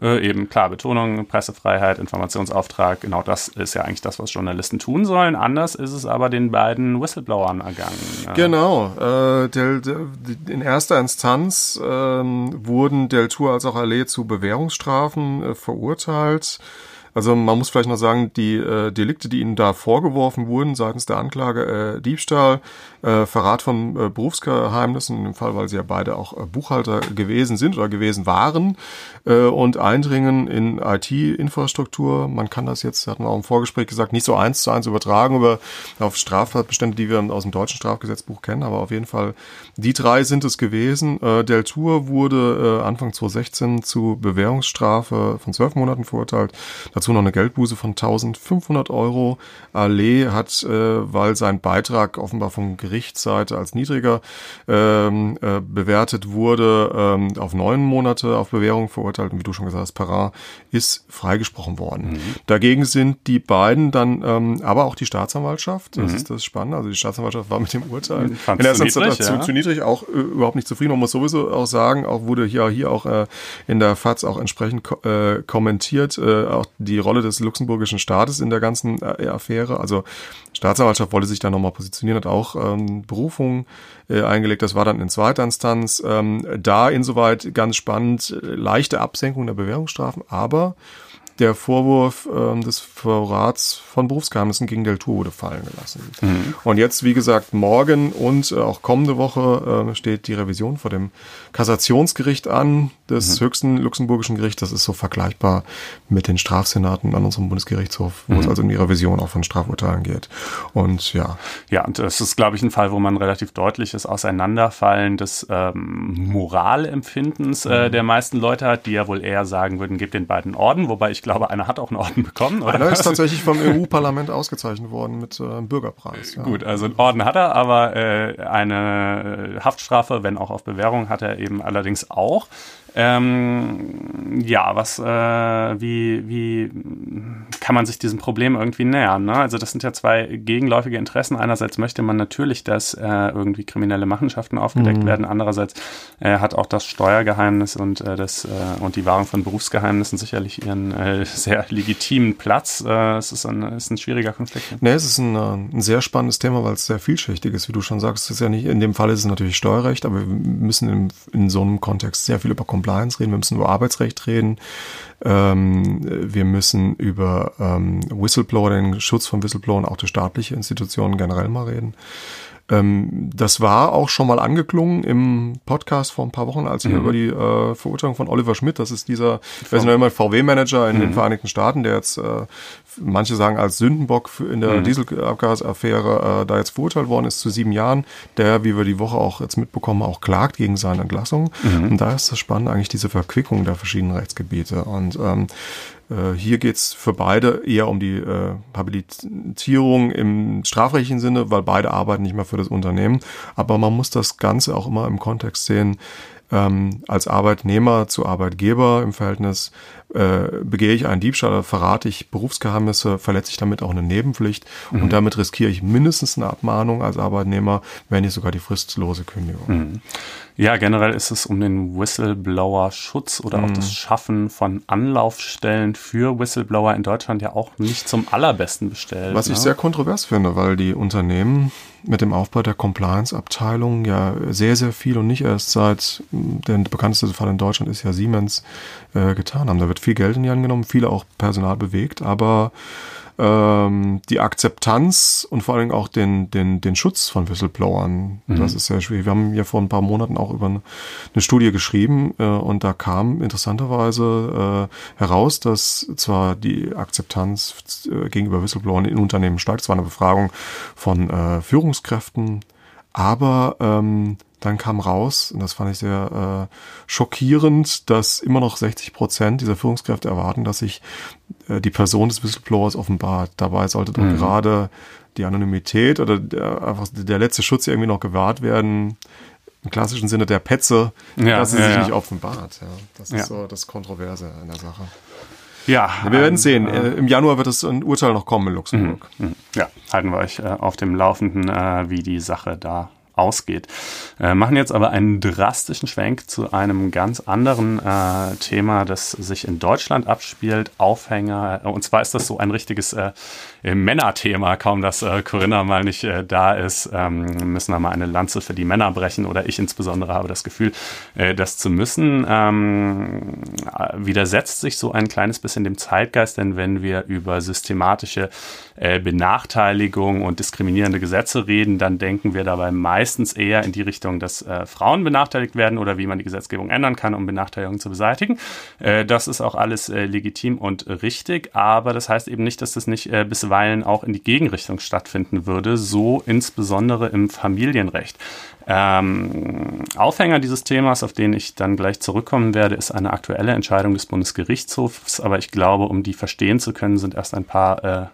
Äh, eben klar, Betonung, Pressefreiheit, Informationsauftrag, genau das ist ja eigentlich das, was Journalisten tun sollen. Anders ist es aber den beiden Whistleblowern ergangen. Genau. Äh, del, del, in erster Instanz äh, wurden Deltour als auch Allee zu Bewährungsstrafen äh, verurteilt. Also man muss vielleicht noch sagen, die äh, Delikte, die ihnen da vorgeworfen wurden seitens der Anklage, äh, Diebstahl, äh, Verrat von äh, Berufsgeheimnissen, im Fall, weil sie ja beide auch äh, Buchhalter gewesen sind oder gewesen waren, äh, und Eindringen in IT-Infrastruktur. Man kann das jetzt, hatten wir auch im Vorgespräch gesagt, nicht so eins zu eins übertragen über auf Straftatbestände, die wir aus dem deutschen Strafgesetzbuch kennen, aber auf jeden Fall die drei sind es gewesen. Äh, Deltour wurde äh, Anfang 2016 zu Bewährungsstrafe von zwölf Monaten verurteilt. Dazu noch eine Geldbuße von 1500 Euro. Allee hat, äh, weil sein Beitrag offenbar von Gerichtsseite als niedriger ähm, äh, bewertet wurde, ähm, auf neun Monate auf Bewährung verurteilt. Und wie du schon gesagt hast, Perrin ist freigesprochen worden. Mhm. Dagegen sind die beiden dann, ähm, aber auch die Staatsanwaltschaft, das mhm. ist das Spannende, also die Staatsanwaltschaft war mit dem Urteil in der zu niedrig, zu, ja. zu, niedrig, auch äh, überhaupt nicht zufrieden. Man muss sowieso auch sagen, auch wurde hier, hier auch äh, in der FAZ auch entsprechend ko äh, kommentiert, äh, auch die Rolle des luxemburgischen Staates in der ganzen äh, Affäre. Also Staatsanwaltschaft wollte sich da nochmal positionieren, hat auch ähm, Berufung äh, eingelegt. Das war dann in zweiter Instanz. Ähm, da insoweit ganz spannend, äh, leichte Absenkung der Bewährungsstrafen, aber der Vorwurf äh, des Verrats von Berufsgeheimnissen gegen Deltour wurde fallen gelassen. Mhm. Und jetzt, wie gesagt, morgen und äh, auch kommende Woche äh, steht die Revision vor dem Kassationsgericht an, des mhm. höchsten luxemburgischen Gerichts. Das ist so vergleichbar mit den Strafsenaten an unserem Bundesgerichtshof, wo mhm. es also um die Revision auch von Strafurteilen geht. Und ja. Ja, und das ist, glaube ich, ein Fall, wo man relativ deutliches Auseinanderfallen des ähm, Moralempfindens äh, mhm. der meisten Leute hat, die ja wohl eher sagen würden, gebt den beiden Orden, wobei ich glaube, einer hat auch einen Orden bekommen. Oder? Einer ist tatsächlich vom EU-Parlament ausgezeichnet worden mit äh, Bürgerpreis. Ja. Gut, also einen Orden hat er, aber äh, eine Haftstrafe, wenn auch auf Bewährung, hat er eben allerdings auch. Ähm, ja, was, äh, wie, wie kann man sich diesem Problem irgendwie nähern? Ne? Also das sind ja zwei gegenläufige Interessen. Einerseits möchte man natürlich, dass äh, irgendwie kriminelle Machenschaften aufgedeckt mhm. werden. Andererseits äh, hat auch das Steuergeheimnis und äh, das äh, und die Wahrung von Berufsgeheimnissen sicherlich ihren äh, sehr legitimen Platz. Es ist ein, ist ein schwieriger Konflikt. Nee, es ist ein, ein sehr spannendes Thema, weil es sehr vielschichtig ist, wie du schon sagst. Es ist ja nicht, in dem Fall ist es natürlich Steuerrecht, aber wir müssen in, in so einem Kontext sehr viel über Compliance reden, wir müssen über Arbeitsrecht reden, ähm, wir müssen über ähm, Whistleblower, den Schutz von Whistleblowern, auch der staatliche Institutionen generell mal reden. Ähm, das war auch schon mal angeklungen im Podcast vor ein paar Wochen, als wir mhm. über die äh, Verurteilung von Oliver Schmidt, das ist dieser, ich weiß nicht immer, VW-Manager in mhm. den Vereinigten Staaten, der jetzt, äh, manche sagen als Sündenbock in der mhm. Dieselabgasaffäre äh, da jetzt verurteilt worden ist zu sieben Jahren, der, wie wir die Woche auch jetzt mitbekommen, auch klagt gegen seine Entlassung. Mhm. Und da ist das Spannende eigentlich diese Verquickung der verschiedenen Rechtsgebiete. Und ähm, äh, hier geht's für beide eher um die äh, Habilitierung im strafrechtlichen Sinne, weil beide arbeiten nicht mehr für das Unternehmen. Aber man muss das Ganze auch immer im Kontext sehen, ähm, als Arbeitnehmer zu Arbeitgeber im Verhältnis äh, begehe ich einen Diebstahl, verrate ich Berufsgeheimnisse, verletze ich damit auch eine Nebenpflicht mhm. und damit riskiere ich mindestens eine Abmahnung als Arbeitnehmer, wenn nicht sogar die fristlose Kündigung. Mhm. Ja, generell ist es um den Whistleblower-Schutz oder mhm. auch das Schaffen von Anlaufstellen für Whistleblower in Deutschland ja auch nicht zum allerbesten bestellt. Was ne? ich sehr kontrovers finde, weil die Unternehmen mit dem Aufbau der Compliance-Abteilung ja sehr, sehr viel und nicht erst seit der bekannteste Fall in Deutschland ist ja Siemens äh, getan haben. Da wird viel Geld in die Hand genommen, viele auch Personal bewegt, aber ähm, die Akzeptanz und vor allen Dingen auch den, den, den Schutz von Whistleblowern, mhm. das ist sehr schwierig. Wir haben ja vor ein paar Monaten auch über eine, eine Studie geschrieben äh, und da kam interessanterweise äh, heraus, dass zwar die Akzeptanz äh, gegenüber Whistleblowern in Unternehmen steigt, es war eine Befragung von äh, Führungskräften, aber ähm, dann kam raus, und das fand ich sehr äh, schockierend, dass immer noch 60 Prozent dieser Führungskräfte erwarten, dass sich äh, die Person des Whistleblowers offenbart. Dabei sollte doch mhm. gerade die Anonymität oder der, einfach der letzte Schutz irgendwie noch gewahrt werden. Im klassischen Sinne der Petze, ja, dass sie ja, sich ja. nicht offenbart. Das ist so das Kontroverse an der Sache. Ja, wir werden sehen. Äh, Im Januar wird es ein Urteil noch kommen in Luxemburg. Mhm, mhm. Ja, halten wir euch äh, auf dem Laufenden, äh, wie die Sache da ausgeht. Äh, machen jetzt aber einen drastischen Schwenk zu einem ganz anderen äh, Thema, das sich in Deutschland abspielt. Aufhänger. Und zwar ist das so ein richtiges äh, Männerthema. Kaum, dass äh, Corinna mal nicht äh, da ist, ähm, müssen wir mal eine Lanze für die Männer brechen. Oder ich insbesondere habe das Gefühl, äh, das zu müssen. Ähm, widersetzt sich so ein kleines bisschen dem Zeitgeist, denn wenn wir über systematische äh, Benachteiligung und diskriminierende Gesetze reden, dann denken wir dabei meistens eher in die Richtung, dass äh, Frauen benachteiligt werden oder wie man die Gesetzgebung ändern kann, um Benachteiligungen zu beseitigen. Äh, das ist auch alles äh, legitim und richtig, aber das heißt eben nicht, dass das nicht äh, bisweilen auch in die Gegenrichtung stattfinden würde, so insbesondere im Familienrecht. Ähm, Aufhänger dieses Themas, auf den ich dann gleich zurückkommen werde, ist eine aktuelle Entscheidung des Bundesgerichtshofs, aber ich glaube, um die verstehen zu können, sind erst ein paar äh,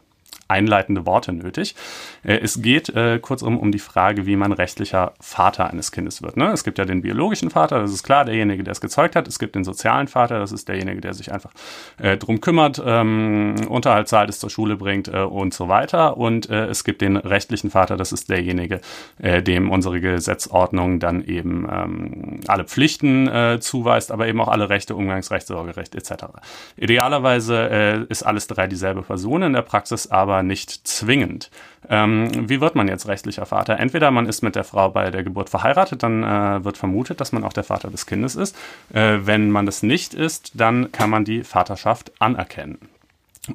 einleitende Worte nötig. Äh, es geht äh, kurzum um die Frage, wie man rechtlicher Vater eines Kindes wird. Ne? Es gibt ja den biologischen Vater, das ist klar, derjenige, der es gezeugt hat. Es gibt den sozialen Vater, das ist derjenige, der sich einfach äh, drum kümmert, ähm, Unterhalt zahlt, es zur Schule bringt äh, und so weiter. Und äh, es gibt den rechtlichen Vater, das ist derjenige, äh, dem unsere Gesetzordnung dann eben ähm, alle Pflichten äh, zuweist, aber eben auch alle Rechte, Umgangsrecht, Sorgerecht etc. Idealerweise ist alles drei dieselbe Person in der Praxis, aber aber nicht zwingend. Ähm, wie wird man jetzt rechtlicher Vater? Entweder man ist mit der Frau bei der Geburt verheiratet, dann äh, wird vermutet, dass man auch der Vater des Kindes ist. Äh, wenn man das nicht ist, dann kann man die Vaterschaft anerkennen.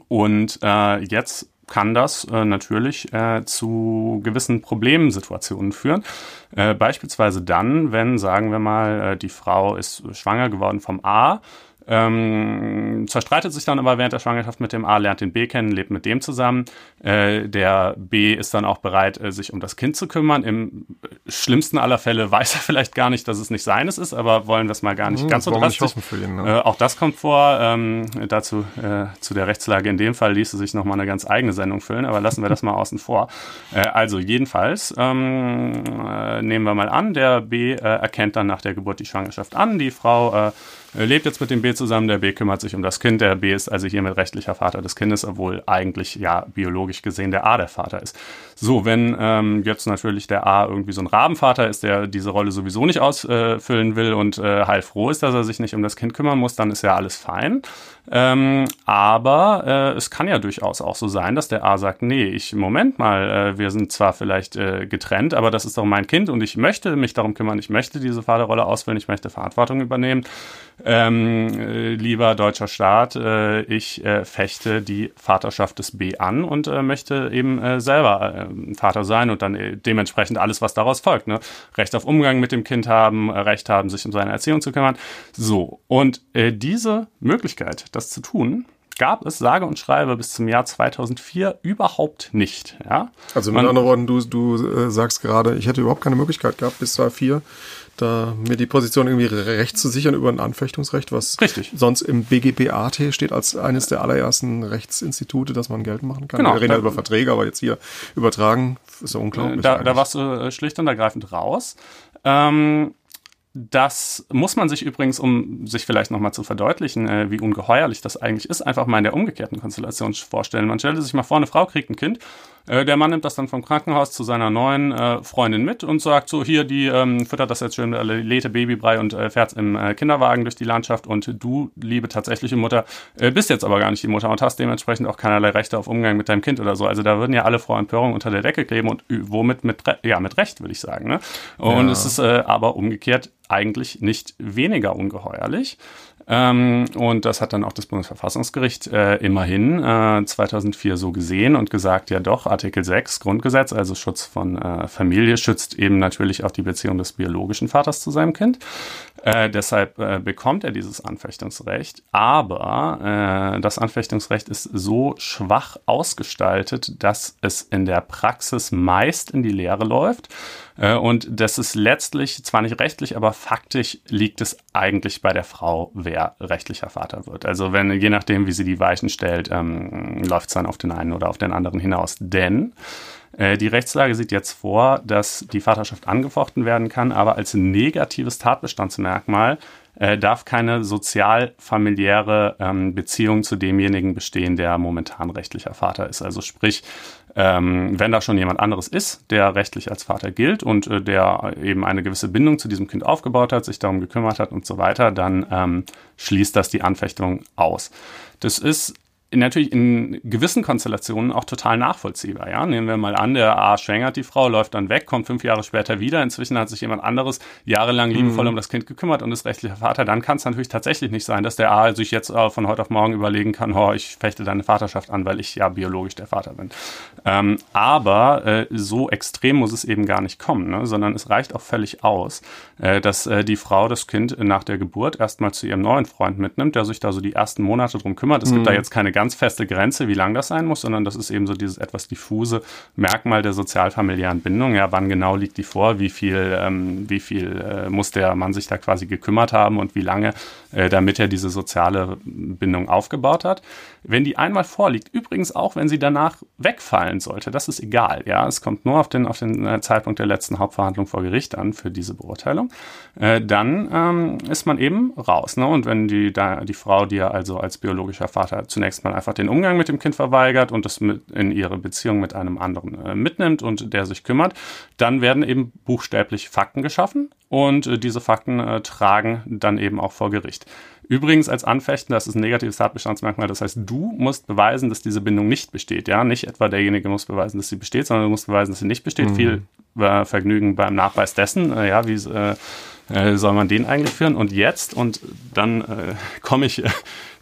Und äh, jetzt kann das äh, natürlich äh, zu gewissen Problemsituationen führen. Äh, beispielsweise dann, wenn, sagen wir mal, äh, die Frau ist schwanger geworden vom A ähm, zerstreitet sich dann aber während der Schwangerschaft mit dem A, lernt den B kennen, lebt mit dem zusammen. Äh, der B ist dann auch bereit, äh, sich um das Kind zu kümmern. Im schlimmsten aller Fälle weiß er vielleicht gar nicht, dass es nicht seines ist, aber wollen das mal gar nicht hm, ganz so drastisch. Ihn, ne? äh, auch das kommt vor. Ähm, dazu äh, zu der Rechtslage in dem Fall ließe sich nochmal eine ganz eigene Sendung füllen, aber lassen wir das mal außen vor. Äh, also jedenfalls ähm, äh, nehmen wir mal an, der B erkennt dann nach der Geburt die Schwangerschaft an. Die Frau lebt jetzt mit dem B zusammen, der B kümmert sich um das Kind, der B ist also hiermit rechtlicher Vater des Kindes, obwohl eigentlich ja biologisch gesehen der A der Vater ist. So, wenn ähm, jetzt natürlich der A irgendwie so ein Rabenvater ist, der diese Rolle sowieso nicht ausfüllen will und äh, heilfroh ist, dass er sich nicht um das Kind kümmern muss, dann ist ja alles fein. Ähm, aber äh, es kann ja durchaus auch so sein, dass der A sagt, nee, ich, Moment mal, äh, wir sind zwar vielleicht äh, getrennt, aber das ist doch mein Kind und ich möchte mich darum kümmern, ich möchte diese Vaterrolle ausfüllen, ich möchte Verantwortung übernehmen. Ähm, äh, lieber deutscher Staat, äh, ich äh, fechte die Vaterschaft des B an und äh, möchte eben äh, selber äh, Vater sein und dann äh, dementsprechend alles, was daraus folgt. Ne? Recht auf Umgang mit dem Kind haben, äh, Recht haben, sich um seine Erziehung zu kümmern. So, und äh, diese Möglichkeit, das zu tun, gab es sage und schreibe bis zum Jahr 2004 überhaupt nicht. Ja? Also mit anderen Worten, du, du äh, sagst gerade, ich hätte überhaupt keine Möglichkeit gehabt bis 2004 da mir die Position irgendwie recht zu sichern über ein Anfechtungsrecht, was Richtig. sonst im BGBAT steht als eines der allerersten Rechtsinstitute, das man geltend machen kann. Genau, Wir reden ja über Verträge, aber jetzt hier übertragen ist ja unglaublich. Da, da warst du äh, schlicht und ergreifend raus. Ähm, das muss man sich übrigens, um sich vielleicht nochmal zu verdeutlichen, äh, wie ungeheuerlich das eigentlich ist, einfach mal in der umgekehrten Konstellation vorstellen. Man stellt sich mal vor, eine Frau kriegt ein Kind, äh, der Mann nimmt das dann vom Krankenhaus zu seiner neuen äh, Freundin mit und sagt so, hier, die ähm, füttert das jetzt schön mit Lete Babybrei und äh, fährt im äh, Kinderwagen durch die Landschaft und du, liebe tatsächliche Mutter, äh, bist jetzt aber gar nicht die Mutter und hast dementsprechend auch keinerlei Rechte auf Umgang mit deinem Kind oder so. Also da würden ja alle vor Empörung unter der Decke kleben und womit mit, ja, mit Recht, würde ich sagen. Ne? Und ja. es ist äh, aber umgekehrt eigentlich nicht weniger ungeheuerlich. Ähm, und das hat dann auch das Bundesverfassungsgericht äh, immerhin äh, 2004 so gesehen und gesagt, ja doch, Artikel 6 Grundgesetz, also Schutz von äh, Familie, schützt eben natürlich auch die Beziehung des biologischen Vaters zu seinem Kind. Äh, deshalb äh, bekommt er dieses Anfechtungsrecht. Aber äh, das Anfechtungsrecht ist so schwach ausgestaltet, dass es in der Praxis meist in die Lehre läuft. Äh, und das ist letztlich, zwar nicht rechtlich, aber faktisch liegt es eigentlich bei der Frau, wer rechtlicher Vater wird. Also wenn, je nachdem, wie sie die Weichen stellt, ähm, läuft es dann auf den einen oder auf den anderen hinaus. Denn äh, die Rechtslage sieht jetzt vor, dass die Vaterschaft angefochten werden kann, aber als negatives Tatbestandsmerkmal äh, darf keine sozial-familiäre ähm, Beziehung zu demjenigen bestehen, der momentan rechtlicher Vater ist. Also sprich, ähm, wenn da schon jemand anderes ist, der rechtlich als Vater gilt und äh, der eben eine gewisse Bindung zu diesem Kind aufgebaut hat, sich darum gekümmert hat und so weiter, dann ähm, schließt das die Anfechtung aus. Das ist natürlich in gewissen Konstellationen auch total nachvollziehbar. Ja? Nehmen wir mal an, der A schwängert die Frau, läuft dann weg, kommt fünf Jahre später wieder. Inzwischen hat sich jemand anderes jahrelang liebevoll mhm. um das Kind gekümmert und ist rechtlicher Vater. Dann kann es natürlich tatsächlich nicht sein, dass der A sich jetzt äh, von heute auf morgen überlegen kann, oh, ich fechte deine Vaterschaft an, weil ich ja biologisch der Vater bin. Ähm, aber äh, so extrem muss es eben gar nicht kommen, ne? sondern es reicht auch völlig aus, dass äh, die Frau das Kind nach der Geburt erstmal zu ihrem neuen Freund mitnimmt, der sich da so die ersten Monate drum kümmert. Es mhm. gibt da jetzt keine ganz feste Grenze, wie lang das sein muss, sondern das ist eben so dieses etwas diffuse Merkmal der sozialfamiliären Bindung. Ja, wann genau liegt die vor? Wie viel, ähm, wie viel äh, muss der Mann sich da quasi gekümmert haben und wie lange, äh, damit er diese soziale Bindung aufgebaut hat? Wenn die einmal vorliegt, übrigens auch, wenn sie danach wegfallen sollte, das ist egal. Ja, es kommt nur auf den, auf den äh, Zeitpunkt der letzten Hauptverhandlung vor Gericht an für diese Beurteilung. Äh, dann ähm, ist man eben raus. Ne? Und wenn die, da, die Frau dir also als biologischer Vater zunächst mal einfach den Umgang mit dem Kind verweigert und das in ihre Beziehung mit einem anderen äh, mitnimmt und der sich kümmert, dann werden eben buchstäblich Fakten geschaffen und äh, diese Fakten äh, tragen dann eben auch vor Gericht. Übrigens als Anfechten, das ist ein negatives Tatbestandsmerkmal, das heißt, du musst beweisen, dass diese Bindung nicht besteht. Ja, nicht etwa derjenige muss beweisen, dass sie besteht, sondern du musst beweisen, dass sie nicht besteht. Mhm. Viel äh, Vergnügen beim Nachweis dessen. Äh, ja, wie äh, äh, soll man den eigentlich führen? Und jetzt, und dann äh, komme ich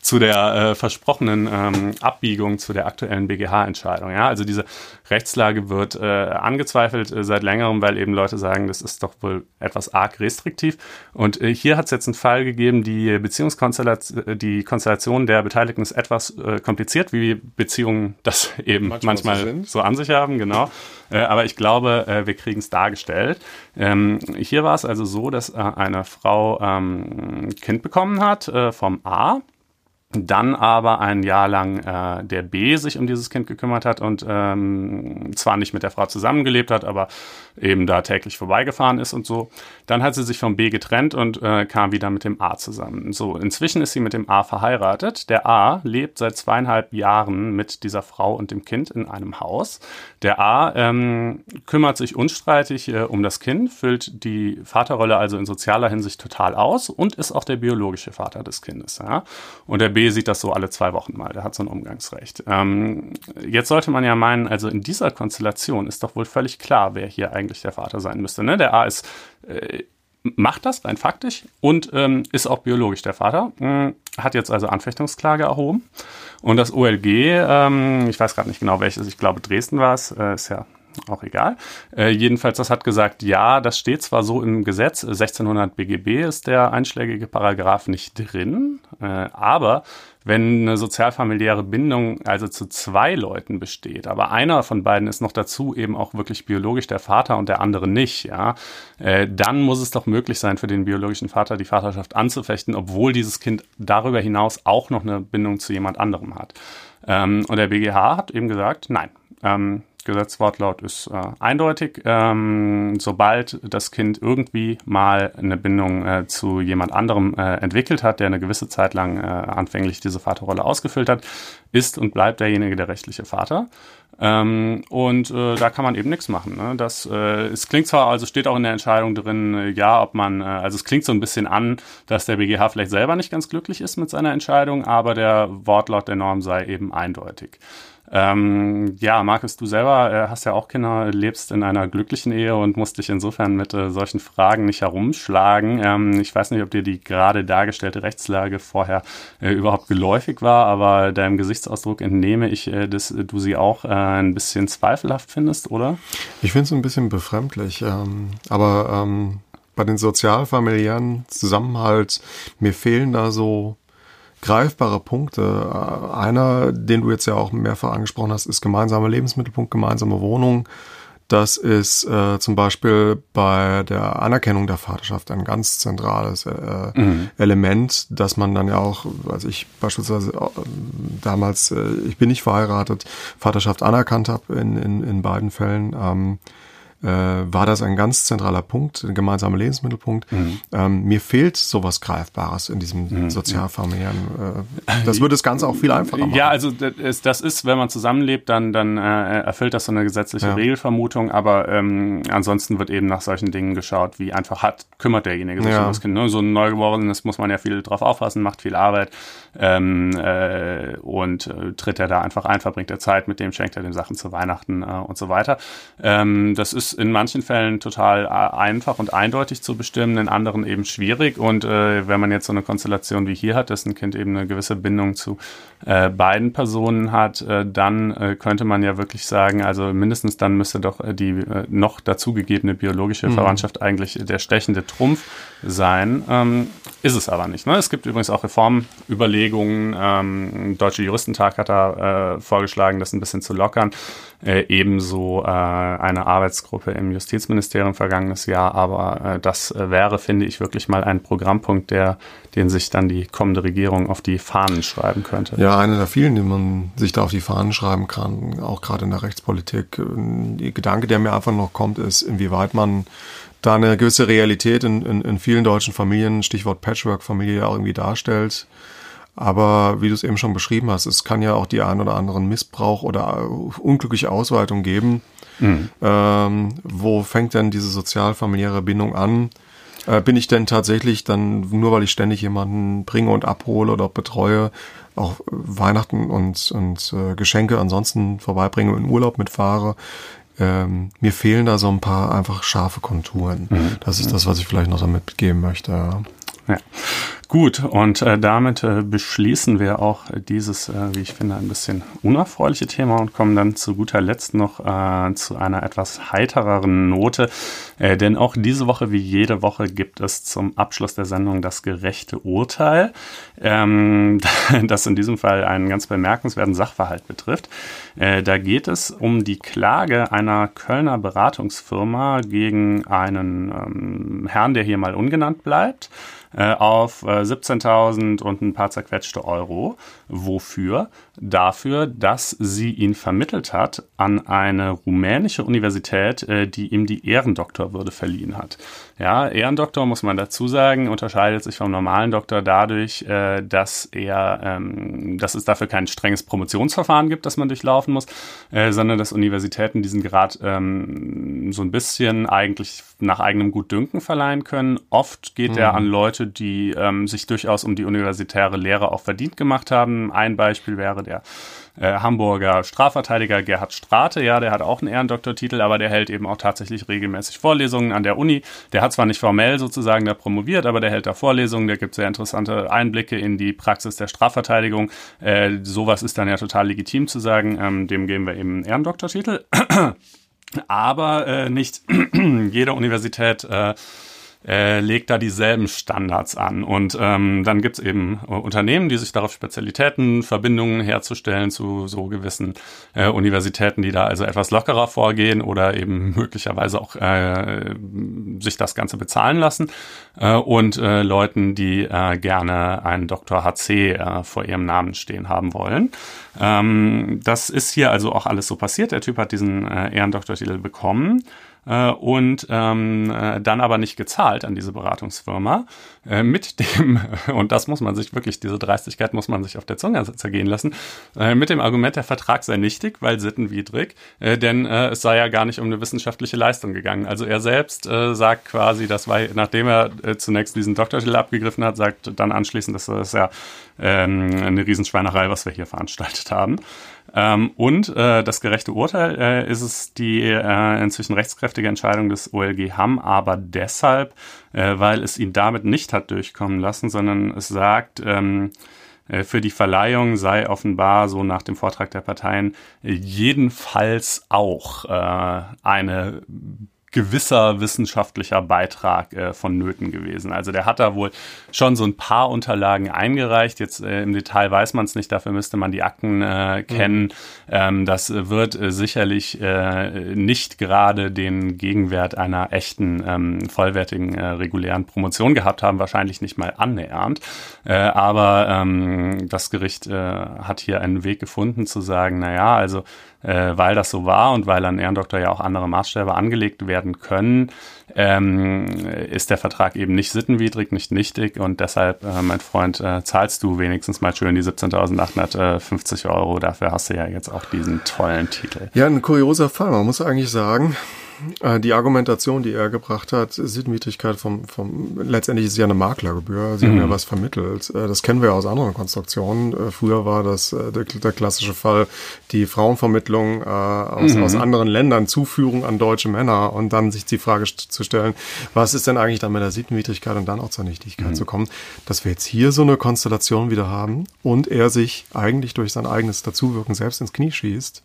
zu der äh, versprochenen ähm, Abbiegung zu der aktuellen BGH-Entscheidung. Ja, also diese Rechtslage wird äh, angezweifelt äh, seit längerem, weil eben Leute sagen, das ist doch wohl etwas arg restriktiv. Und äh, hier hat es jetzt einen Fall gegeben, die Beziehungskonstellation, äh, die Konstellation der Beteiligten ist etwas äh, kompliziert, wie Beziehungen das eben manchmal, manchmal so, an sich haben, genau. Aber ich glaube, wir kriegen es dargestellt. Ähm, hier war es also so, dass eine Frau ähm, Kind bekommen hat vom A dann aber ein Jahr lang äh, der B sich um dieses Kind gekümmert hat und ähm, zwar nicht mit der Frau zusammengelebt hat, aber eben da täglich vorbeigefahren ist und so. Dann hat sie sich vom B getrennt und äh, kam wieder mit dem A zusammen. So, inzwischen ist sie mit dem A verheiratet. Der A lebt seit zweieinhalb Jahren mit dieser Frau und dem Kind in einem Haus. Der A ähm, kümmert sich unstreitig äh, um das Kind, füllt die Vaterrolle also in sozialer Hinsicht total aus und ist auch der biologische Vater des Kindes. Ja? Und der B sieht das so alle zwei Wochen mal. Der hat so ein Umgangsrecht. Ähm, jetzt sollte man ja meinen, also in dieser Konstellation ist doch wohl völlig klar, wer hier eigentlich der Vater sein müsste. Ne? Der A ist äh, macht das rein faktisch und ähm, ist auch biologisch der Vater. Äh, hat jetzt also Anfechtungsklage erhoben. Und das OLG, ähm, ich weiß gerade nicht genau welches, ich glaube Dresden war es, äh, ist ja auch egal. Äh, jedenfalls, das hat gesagt, ja, das steht zwar so im Gesetz, 1600 BGB ist der einschlägige Paragraph nicht drin, äh, aber wenn eine sozialfamiliäre Bindung also zu zwei Leuten besteht, aber einer von beiden ist noch dazu eben auch wirklich biologisch der Vater und der andere nicht, ja, äh, dann muss es doch möglich sein für den biologischen Vater die Vaterschaft anzufechten, obwohl dieses Kind darüber hinaus auch noch eine Bindung zu jemand anderem hat. Ähm, und der BGH hat eben gesagt, nein, ähm, Gesetzwortlaut ist äh, eindeutig. Ähm, sobald das Kind irgendwie mal eine Bindung äh, zu jemand anderem äh, entwickelt hat, der eine gewisse Zeit lang äh, anfänglich diese Vaterrolle ausgefüllt hat, ist und bleibt derjenige der rechtliche Vater. Ähm, und äh, da kann man eben nichts machen. Ne? Das, äh, es klingt zwar, also steht auch in der Entscheidung drin, äh, ja, ob man, äh, also es klingt so ein bisschen an, dass der BGH vielleicht selber nicht ganz glücklich ist mit seiner Entscheidung, aber der Wortlaut der Norm sei eben eindeutig. Ähm, ja, Markus, du selber äh, hast ja auch Kinder, lebst in einer glücklichen Ehe und musst dich insofern mit äh, solchen Fragen nicht herumschlagen. Ähm, ich weiß nicht, ob dir die gerade dargestellte Rechtslage vorher äh, überhaupt geläufig war, aber deinem Gesichtsausdruck entnehme ich, äh, dass du sie auch äh, ein bisschen zweifelhaft findest, oder? Ich finde es ein bisschen befremdlich, ähm, aber ähm, bei den sozialfamiliären Zusammenhalt, mir fehlen da so greifbare Punkte. Äh, einer, den du jetzt ja auch mehrfach angesprochen hast, ist gemeinsame Lebensmittelpunkt, gemeinsame Wohnung. Das ist äh, zum Beispiel bei der Anerkennung der Vaterschaft ein ganz zentrales äh, mhm. Element, dass man dann ja auch, als ich beispielsweise äh, damals, äh, ich bin nicht verheiratet, Vaterschaft anerkannt habe in, in, in beiden Fällen. Ähm, äh, war das ein ganz zentraler Punkt, ein gemeinsamer Lebensmittelpunkt. Mhm. Ähm, mir fehlt sowas Greifbares in diesem mhm. sozialfamiliären. Äh, das würde das Ganze auch viel einfacher machen. Ja, also das ist, wenn man zusammenlebt, dann, dann äh, erfüllt das so eine gesetzliche ja. Regelvermutung, aber ähm, ansonsten wird eben nach solchen Dingen geschaut, wie einfach hat, kümmert derjenige sich ja. um das Kind. Ne? So ein Neugeborenes muss man ja viel drauf aufpassen, macht viel Arbeit ähm, äh, und äh, tritt er da einfach ein, verbringt er Zeit mit dem, schenkt er dem Sachen zu Weihnachten äh, und so weiter. Ähm, das ist in manchen Fällen total äh, einfach und eindeutig zu bestimmen, in anderen eben schwierig. Und äh, wenn man jetzt so eine Konstellation wie hier hat, dass ein Kind eben eine gewisse Bindung zu äh, beiden Personen hat, dann könnte man ja wirklich sagen, also mindestens dann müsste doch die noch dazugegebene biologische mhm. Verwandtschaft eigentlich der stechende Trumpf sein. Ähm, ist es aber nicht. Ne? Es gibt übrigens auch Reformüberlegungen. Ähm, Deutsche Juristentag hat da äh, vorgeschlagen, das ein bisschen zu lockern. Äh, ebenso äh, eine Arbeitsgruppe im Justizministerium vergangenes Jahr. Aber äh, das wäre, finde ich, wirklich mal ein Programmpunkt, der, den sich dann die kommende Regierung auf die Fahnen schreiben könnte. Ja, einer der vielen, die man sich da auf die Fahnen schreiben kann, auch gerade in der Rechtspolitik. Der Gedanke, der mir einfach noch kommt, ist, inwieweit man da eine gewisse Realität in, in, in vielen deutschen Familien, Stichwort Patchwork-Familie, auch irgendwie darstellt. Aber wie du es eben schon beschrieben hast, es kann ja auch die ein oder anderen Missbrauch oder unglückliche Ausweitung geben. Mhm. Ähm, wo fängt denn diese sozial-familiäre Bindung an? Äh, bin ich denn tatsächlich dann, nur weil ich ständig jemanden bringe und abhole oder betreue, auch Weihnachten und, und äh, Geschenke ansonsten vorbeibringe und in Urlaub mitfahre, ähm, mir fehlen da so ein paar einfach scharfe Konturen. Mhm. Das ist das, was ich vielleicht noch damit mitgeben möchte. Ja. Ja. Gut, und äh, damit äh, beschließen wir auch dieses, äh, wie ich finde, ein bisschen unerfreuliche Thema und kommen dann zu guter Letzt noch äh, zu einer etwas heitereren Note. Äh, denn auch diese Woche, wie jede Woche, gibt es zum Abschluss der Sendung das gerechte Urteil, ähm, das in diesem Fall einen ganz bemerkenswerten Sachverhalt betrifft. Äh, da geht es um die Klage einer Kölner Beratungsfirma gegen einen ähm, Herrn, der hier mal ungenannt bleibt äh, auf äh, 17.000 und ein paar zerquetschte Euro. Wofür? Dafür, dass sie ihn vermittelt hat an eine rumänische Universität, äh, die ihm die Ehrendoktorwürde verliehen hat. Ja, Ehrendoktor, muss man dazu sagen, unterscheidet sich vom normalen Doktor dadurch, äh, dass er, ähm, dass es dafür kein strenges Promotionsverfahren gibt, das man durchlaufen muss, äh, sondern dass Universitäten diesen Grad ähm, so ein bisschen eigentlich nach eigenem Gutdünken verleihen können. Oft geht mhm. er an Leute, die ähm, sich durchaus um die universitäre Lehre auch verdient gemacht haben. Ein Beispiel wäre der äh, Hamburger Strafverteidiger Gerhard Strate, ja, der hat auch einen Ehrendoktortitel, aber der hält eben auch tatsächlich regelmäßig Vorlesungen an der Uni. Der hat zwar nicht formell sozusagen da promoviert, aber der hält da Vorlesungen, der gibt sehr interessante Einblicke in die Praxis der Strafverteidigung. Äh, sowas ist dann ja total legitim zu sagen, ähm, dem geben wir eben einen Ehrendoktortitel. aber äh, nicht jede Universität äh, äh, legt da dieselben Standards an. Und ähm, dann gibt's eben äh, Unternehmen, die sich darauf Spezialitäten, Verbindungen herzustellen zu so gewissen äh, Universitäten, die da also etwas lockerer vorgehen oder eben möglicherweise auch äh, sich das Ganze bezahlen lassen. Äh, und äh, Leuten, die äh, gerne einen Dr. HC äh, vor ihrem Namen stehen haben wollen. Ähm, das ist hier also auch alles so passiert. Der Typ hat diesen äh, Ehrendoktortitel bekommen äh, und ähm, äh, dann aber nicht gezahlt an diese Beratungsfirma äh, mit dem, und das muss man sich wirklich, diese Dreistigkeit muss man sich auf der Zunge zergehen lassen, äh, mit dem Argument, der Vertrag sei nichtig, weil sittenwidrig, äh, denn es sei ja gar nicht um eine wissenschaftliche Leistung gegangen. Also er selbst sagt quasi, das war, nachdem er zunächst diesen Doktortitel abgegriffen hat, sagt dann anschließend, das ist ja ähm, eine Riesenschweinerei, was wir hier veranstaltet haben. Ähm, und äh, das gerechte Urteil äh, ist es die äh, inzwischen rechtskräftige Entscheidung des OLG Hamm, aber deshalb, weil es ihn damit nicht hat durchkommen lassen, sondern es sagt, ähm, äh, für die Verleihung sei offenbar so nach dem Vortrag der Parteien jedenfalls auch äh, eine gewisser wissenschaftlicher Beitrag äh, vonnöten gewesen. Also der hat da wohl schon so ein paar Unterlagen eingereicht. Jetzt äh, im Detail weiß man es nicht, dafür müsste man die Akten äh, kennen. Mhm. Ähm, das wird äh, sicherlich äh, nicht gerade den Gegenwert einer echten, ähm, vollwertigen, äh, regulären Promotion gehabt haben, wahrscheinlich nicht mal annähernd. Äh, aber ähm, das Gericht äh, hat hier einen Weg gefunden zu sagen, na ja, also äh, weil das so war und weil an Ehrendoktor ja auch andere Maßstäbe angelegt werden können, ähm, ist der Vertrag eben nicht sittenwidrig, nicht nichtig und deshalb, äh, mein Freund, äh, zahlst du wenigstens mal schön die 17.850 Euro. Dafür hast du ja jetzt auch diesen tollen Titel. Ja, ein kurioser Fall. Man muss eigentlich sagen, die Argumentation, die er gebracht hat, Sittenwidrigkeit vom, vom, letztendlich ist es ja eine Maklergebühr. Sie mhm. haben ja was vermittelt. Äh, das kennen wir ja aus anderen Konstruktionen. Äh, früher war das der, der klassische Fall, die Frauenvermittlung aus, mhm. aus anderen Ländern, Zuführung an deutsche Männer und dann sich die Frage zu stellen, was ist denn eigentlich dann mit der Sittenwidrigkeit und dann auch zur Nichtigkeit mhm. zu kommen, dass wir jetzt hier so eine Konstellation wieder haben und er sich eigentlich durch sein eigenes Dazuwirken selbst ins Knie schießt.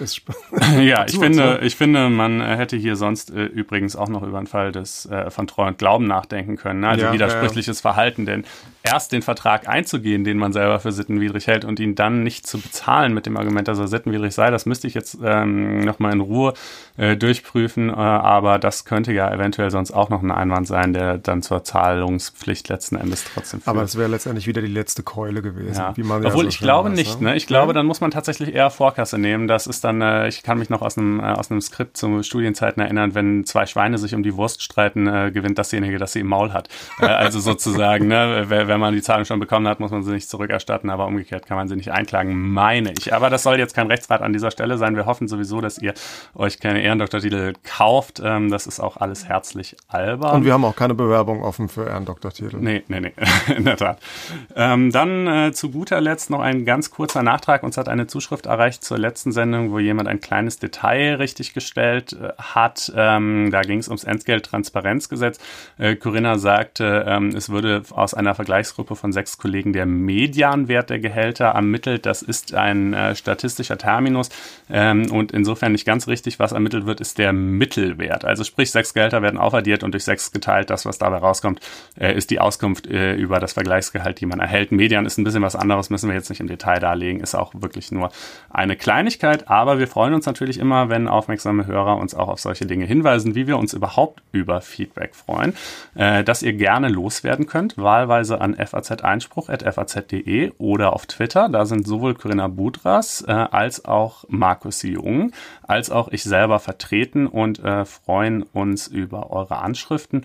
Ja, ich finde, ich finde, man hätte hier sonst äh, übrigens auch noch über den Fall des äh, von Treu und Glauben nachdenken können. Ne? Also ja, widersprüchliches ja. Verhalten, denn erst den Vertrag einzugehen, den man selber für sittenwidrig hält und ihn dann nicht zu bezahlen mit dem Argument, dass er sittenwidrig sei, das müsste ich jetzt ähm, nochmal in Ruhe äh, durchprüfen. Äh, aber das könnte ja eventuell sonst auch noch ein Einwand sein, der dann zur Zahlungspflicht letzten Endes trotzdem führt. Aber es wäre letztendlich wieder die letzte Keule gewesen. Ja. Obwohl so ich glaube weiß, nicht. Ne? ne? Ich glaube, dann muss man tatsächlich eher Vorkasse nehmen. Das ist dann, äh, ich kann mich noch aus einem, äh, aus einem Skript zu Studienzeiten erinnern, wenn zwei Schweine sich um die Wurst streiten, äh, gewinnt dasjenige, das sie im Maul hat. Äh, also sozusagen, ne, wenn man die Zahlung schon bekommen hat, muss man sie nicht zurückerstatten, aber umgekehrt kann man sie nicht einklagen, meine ich. Aber das soll jetzt kein Rechtsrat an dieser Stelle sein. Wir hoffen sowieso, dass ihr euch keine Ehrendoktortitel kauft. Ähm, das ist auch alles herzlich albern. Und wir haben auch keine Bewerbung offen für Ehrendoktortitel. Nee, nee, nee, in der Tat. Ähm, dann äh, zu guter Letzt noch ein ganz kurzer Nachtrag. Uns hat eine Zuschrift erreicht zur letzten Sendung, wo jemand ein kleines Detail richtig gestellt äh, hat. Ähm, da ging es ums Entgelttransparenzgesetz. Äh, Corinna sagte, ähm, es würde aus einer Vergleichsgruppe von sechs Kollegen der Medianwert der Gehälter ermittelt. Das ist ein äh, statistischer Terminus ähm, und insofern nicht ganz richtig. Was ermittelt wird, ist der Mittelwert. Also sprich, sechs Gehälter werden aufaddiert und durch sechs geteilt. Das, was dabei rauskommt, äh, ist die Auskunft äh, über das Vergleichsgehalt, die man erhält. Median ist ein bisschen was anderes, müssen wir jetzt nicht im Detail darlegen, ist auch wirklich nur eine Kleinigkeit. Aber wir freuen uns natürlich immer, wenn aufmerksame Hörer uns auch auf solche Dinge hinweisen, wie wir uns überhaupt über Feedback freuen, äh, dass ihr gerne loswerden könnt, wahlweise an faz-einspruch.faz.de oder auf Twitter. Da sind sowohl Corinna Budras äh, als auch Markus Jung, als auch ich selber vertreten und äh, freuen uns über eure Anschriften.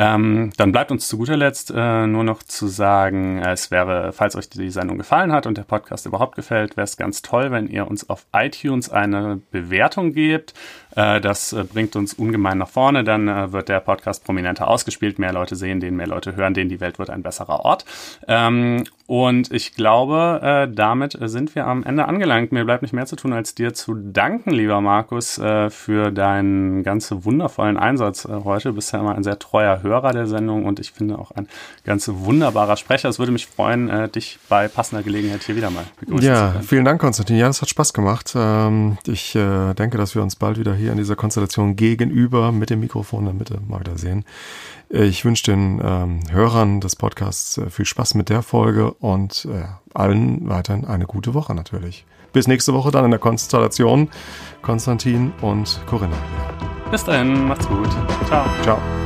Ähm, dann bleibt uns zu guter Letzt äh, nur noch zu sagen, äh, es wäre, falls euch die Sendung gefallen hat und der Podcast überhaupt gefällt, wäre es ganz toll, wenn ihr uns auf iTunes eine Bewertung gebt. Äh, das äh, bringt uns ungemein nach vorne. Dann äh, wird der Podcast prominenter ausgespielt, mehr Leute sehen den, mehr Leute hören den, die Welt wird ein besserer Ort. Ähm, und ich glaube, damit sind wir am Ende angelangt. Mir bleibt nicht mehr zu tun, als dir zu danken, lieber Markus, für deinen ganz wundervollen Einsatz heute. Du bist ja immer ein sehr treuer Hörer der Sendung und ich finde auch ein ganz wunderbarer Sprecher. Es würde mich freuen, dich bei passender Gelegenheit hier wieder mal begrüßen ja, zu können. Ja, vielen Dank, Konstantin. Ja, es hat Spaß gemacht. Ähm, ich denke, dass wir uns bald wieder hier in dieser Konstellation gegenüber mit dem Mikrofon in der Mitte mal wieder sehen. Ich wünsche den ähm, Hörern des Podcasts äh, viel Spaß mit der Folge und äh, allen weiterhin eine gute Woche natürlich. Bis nächste Woche dann in der Konstellation Konstantin und Corinna. Bis dahin, macht's gut. Ciao. Ciao.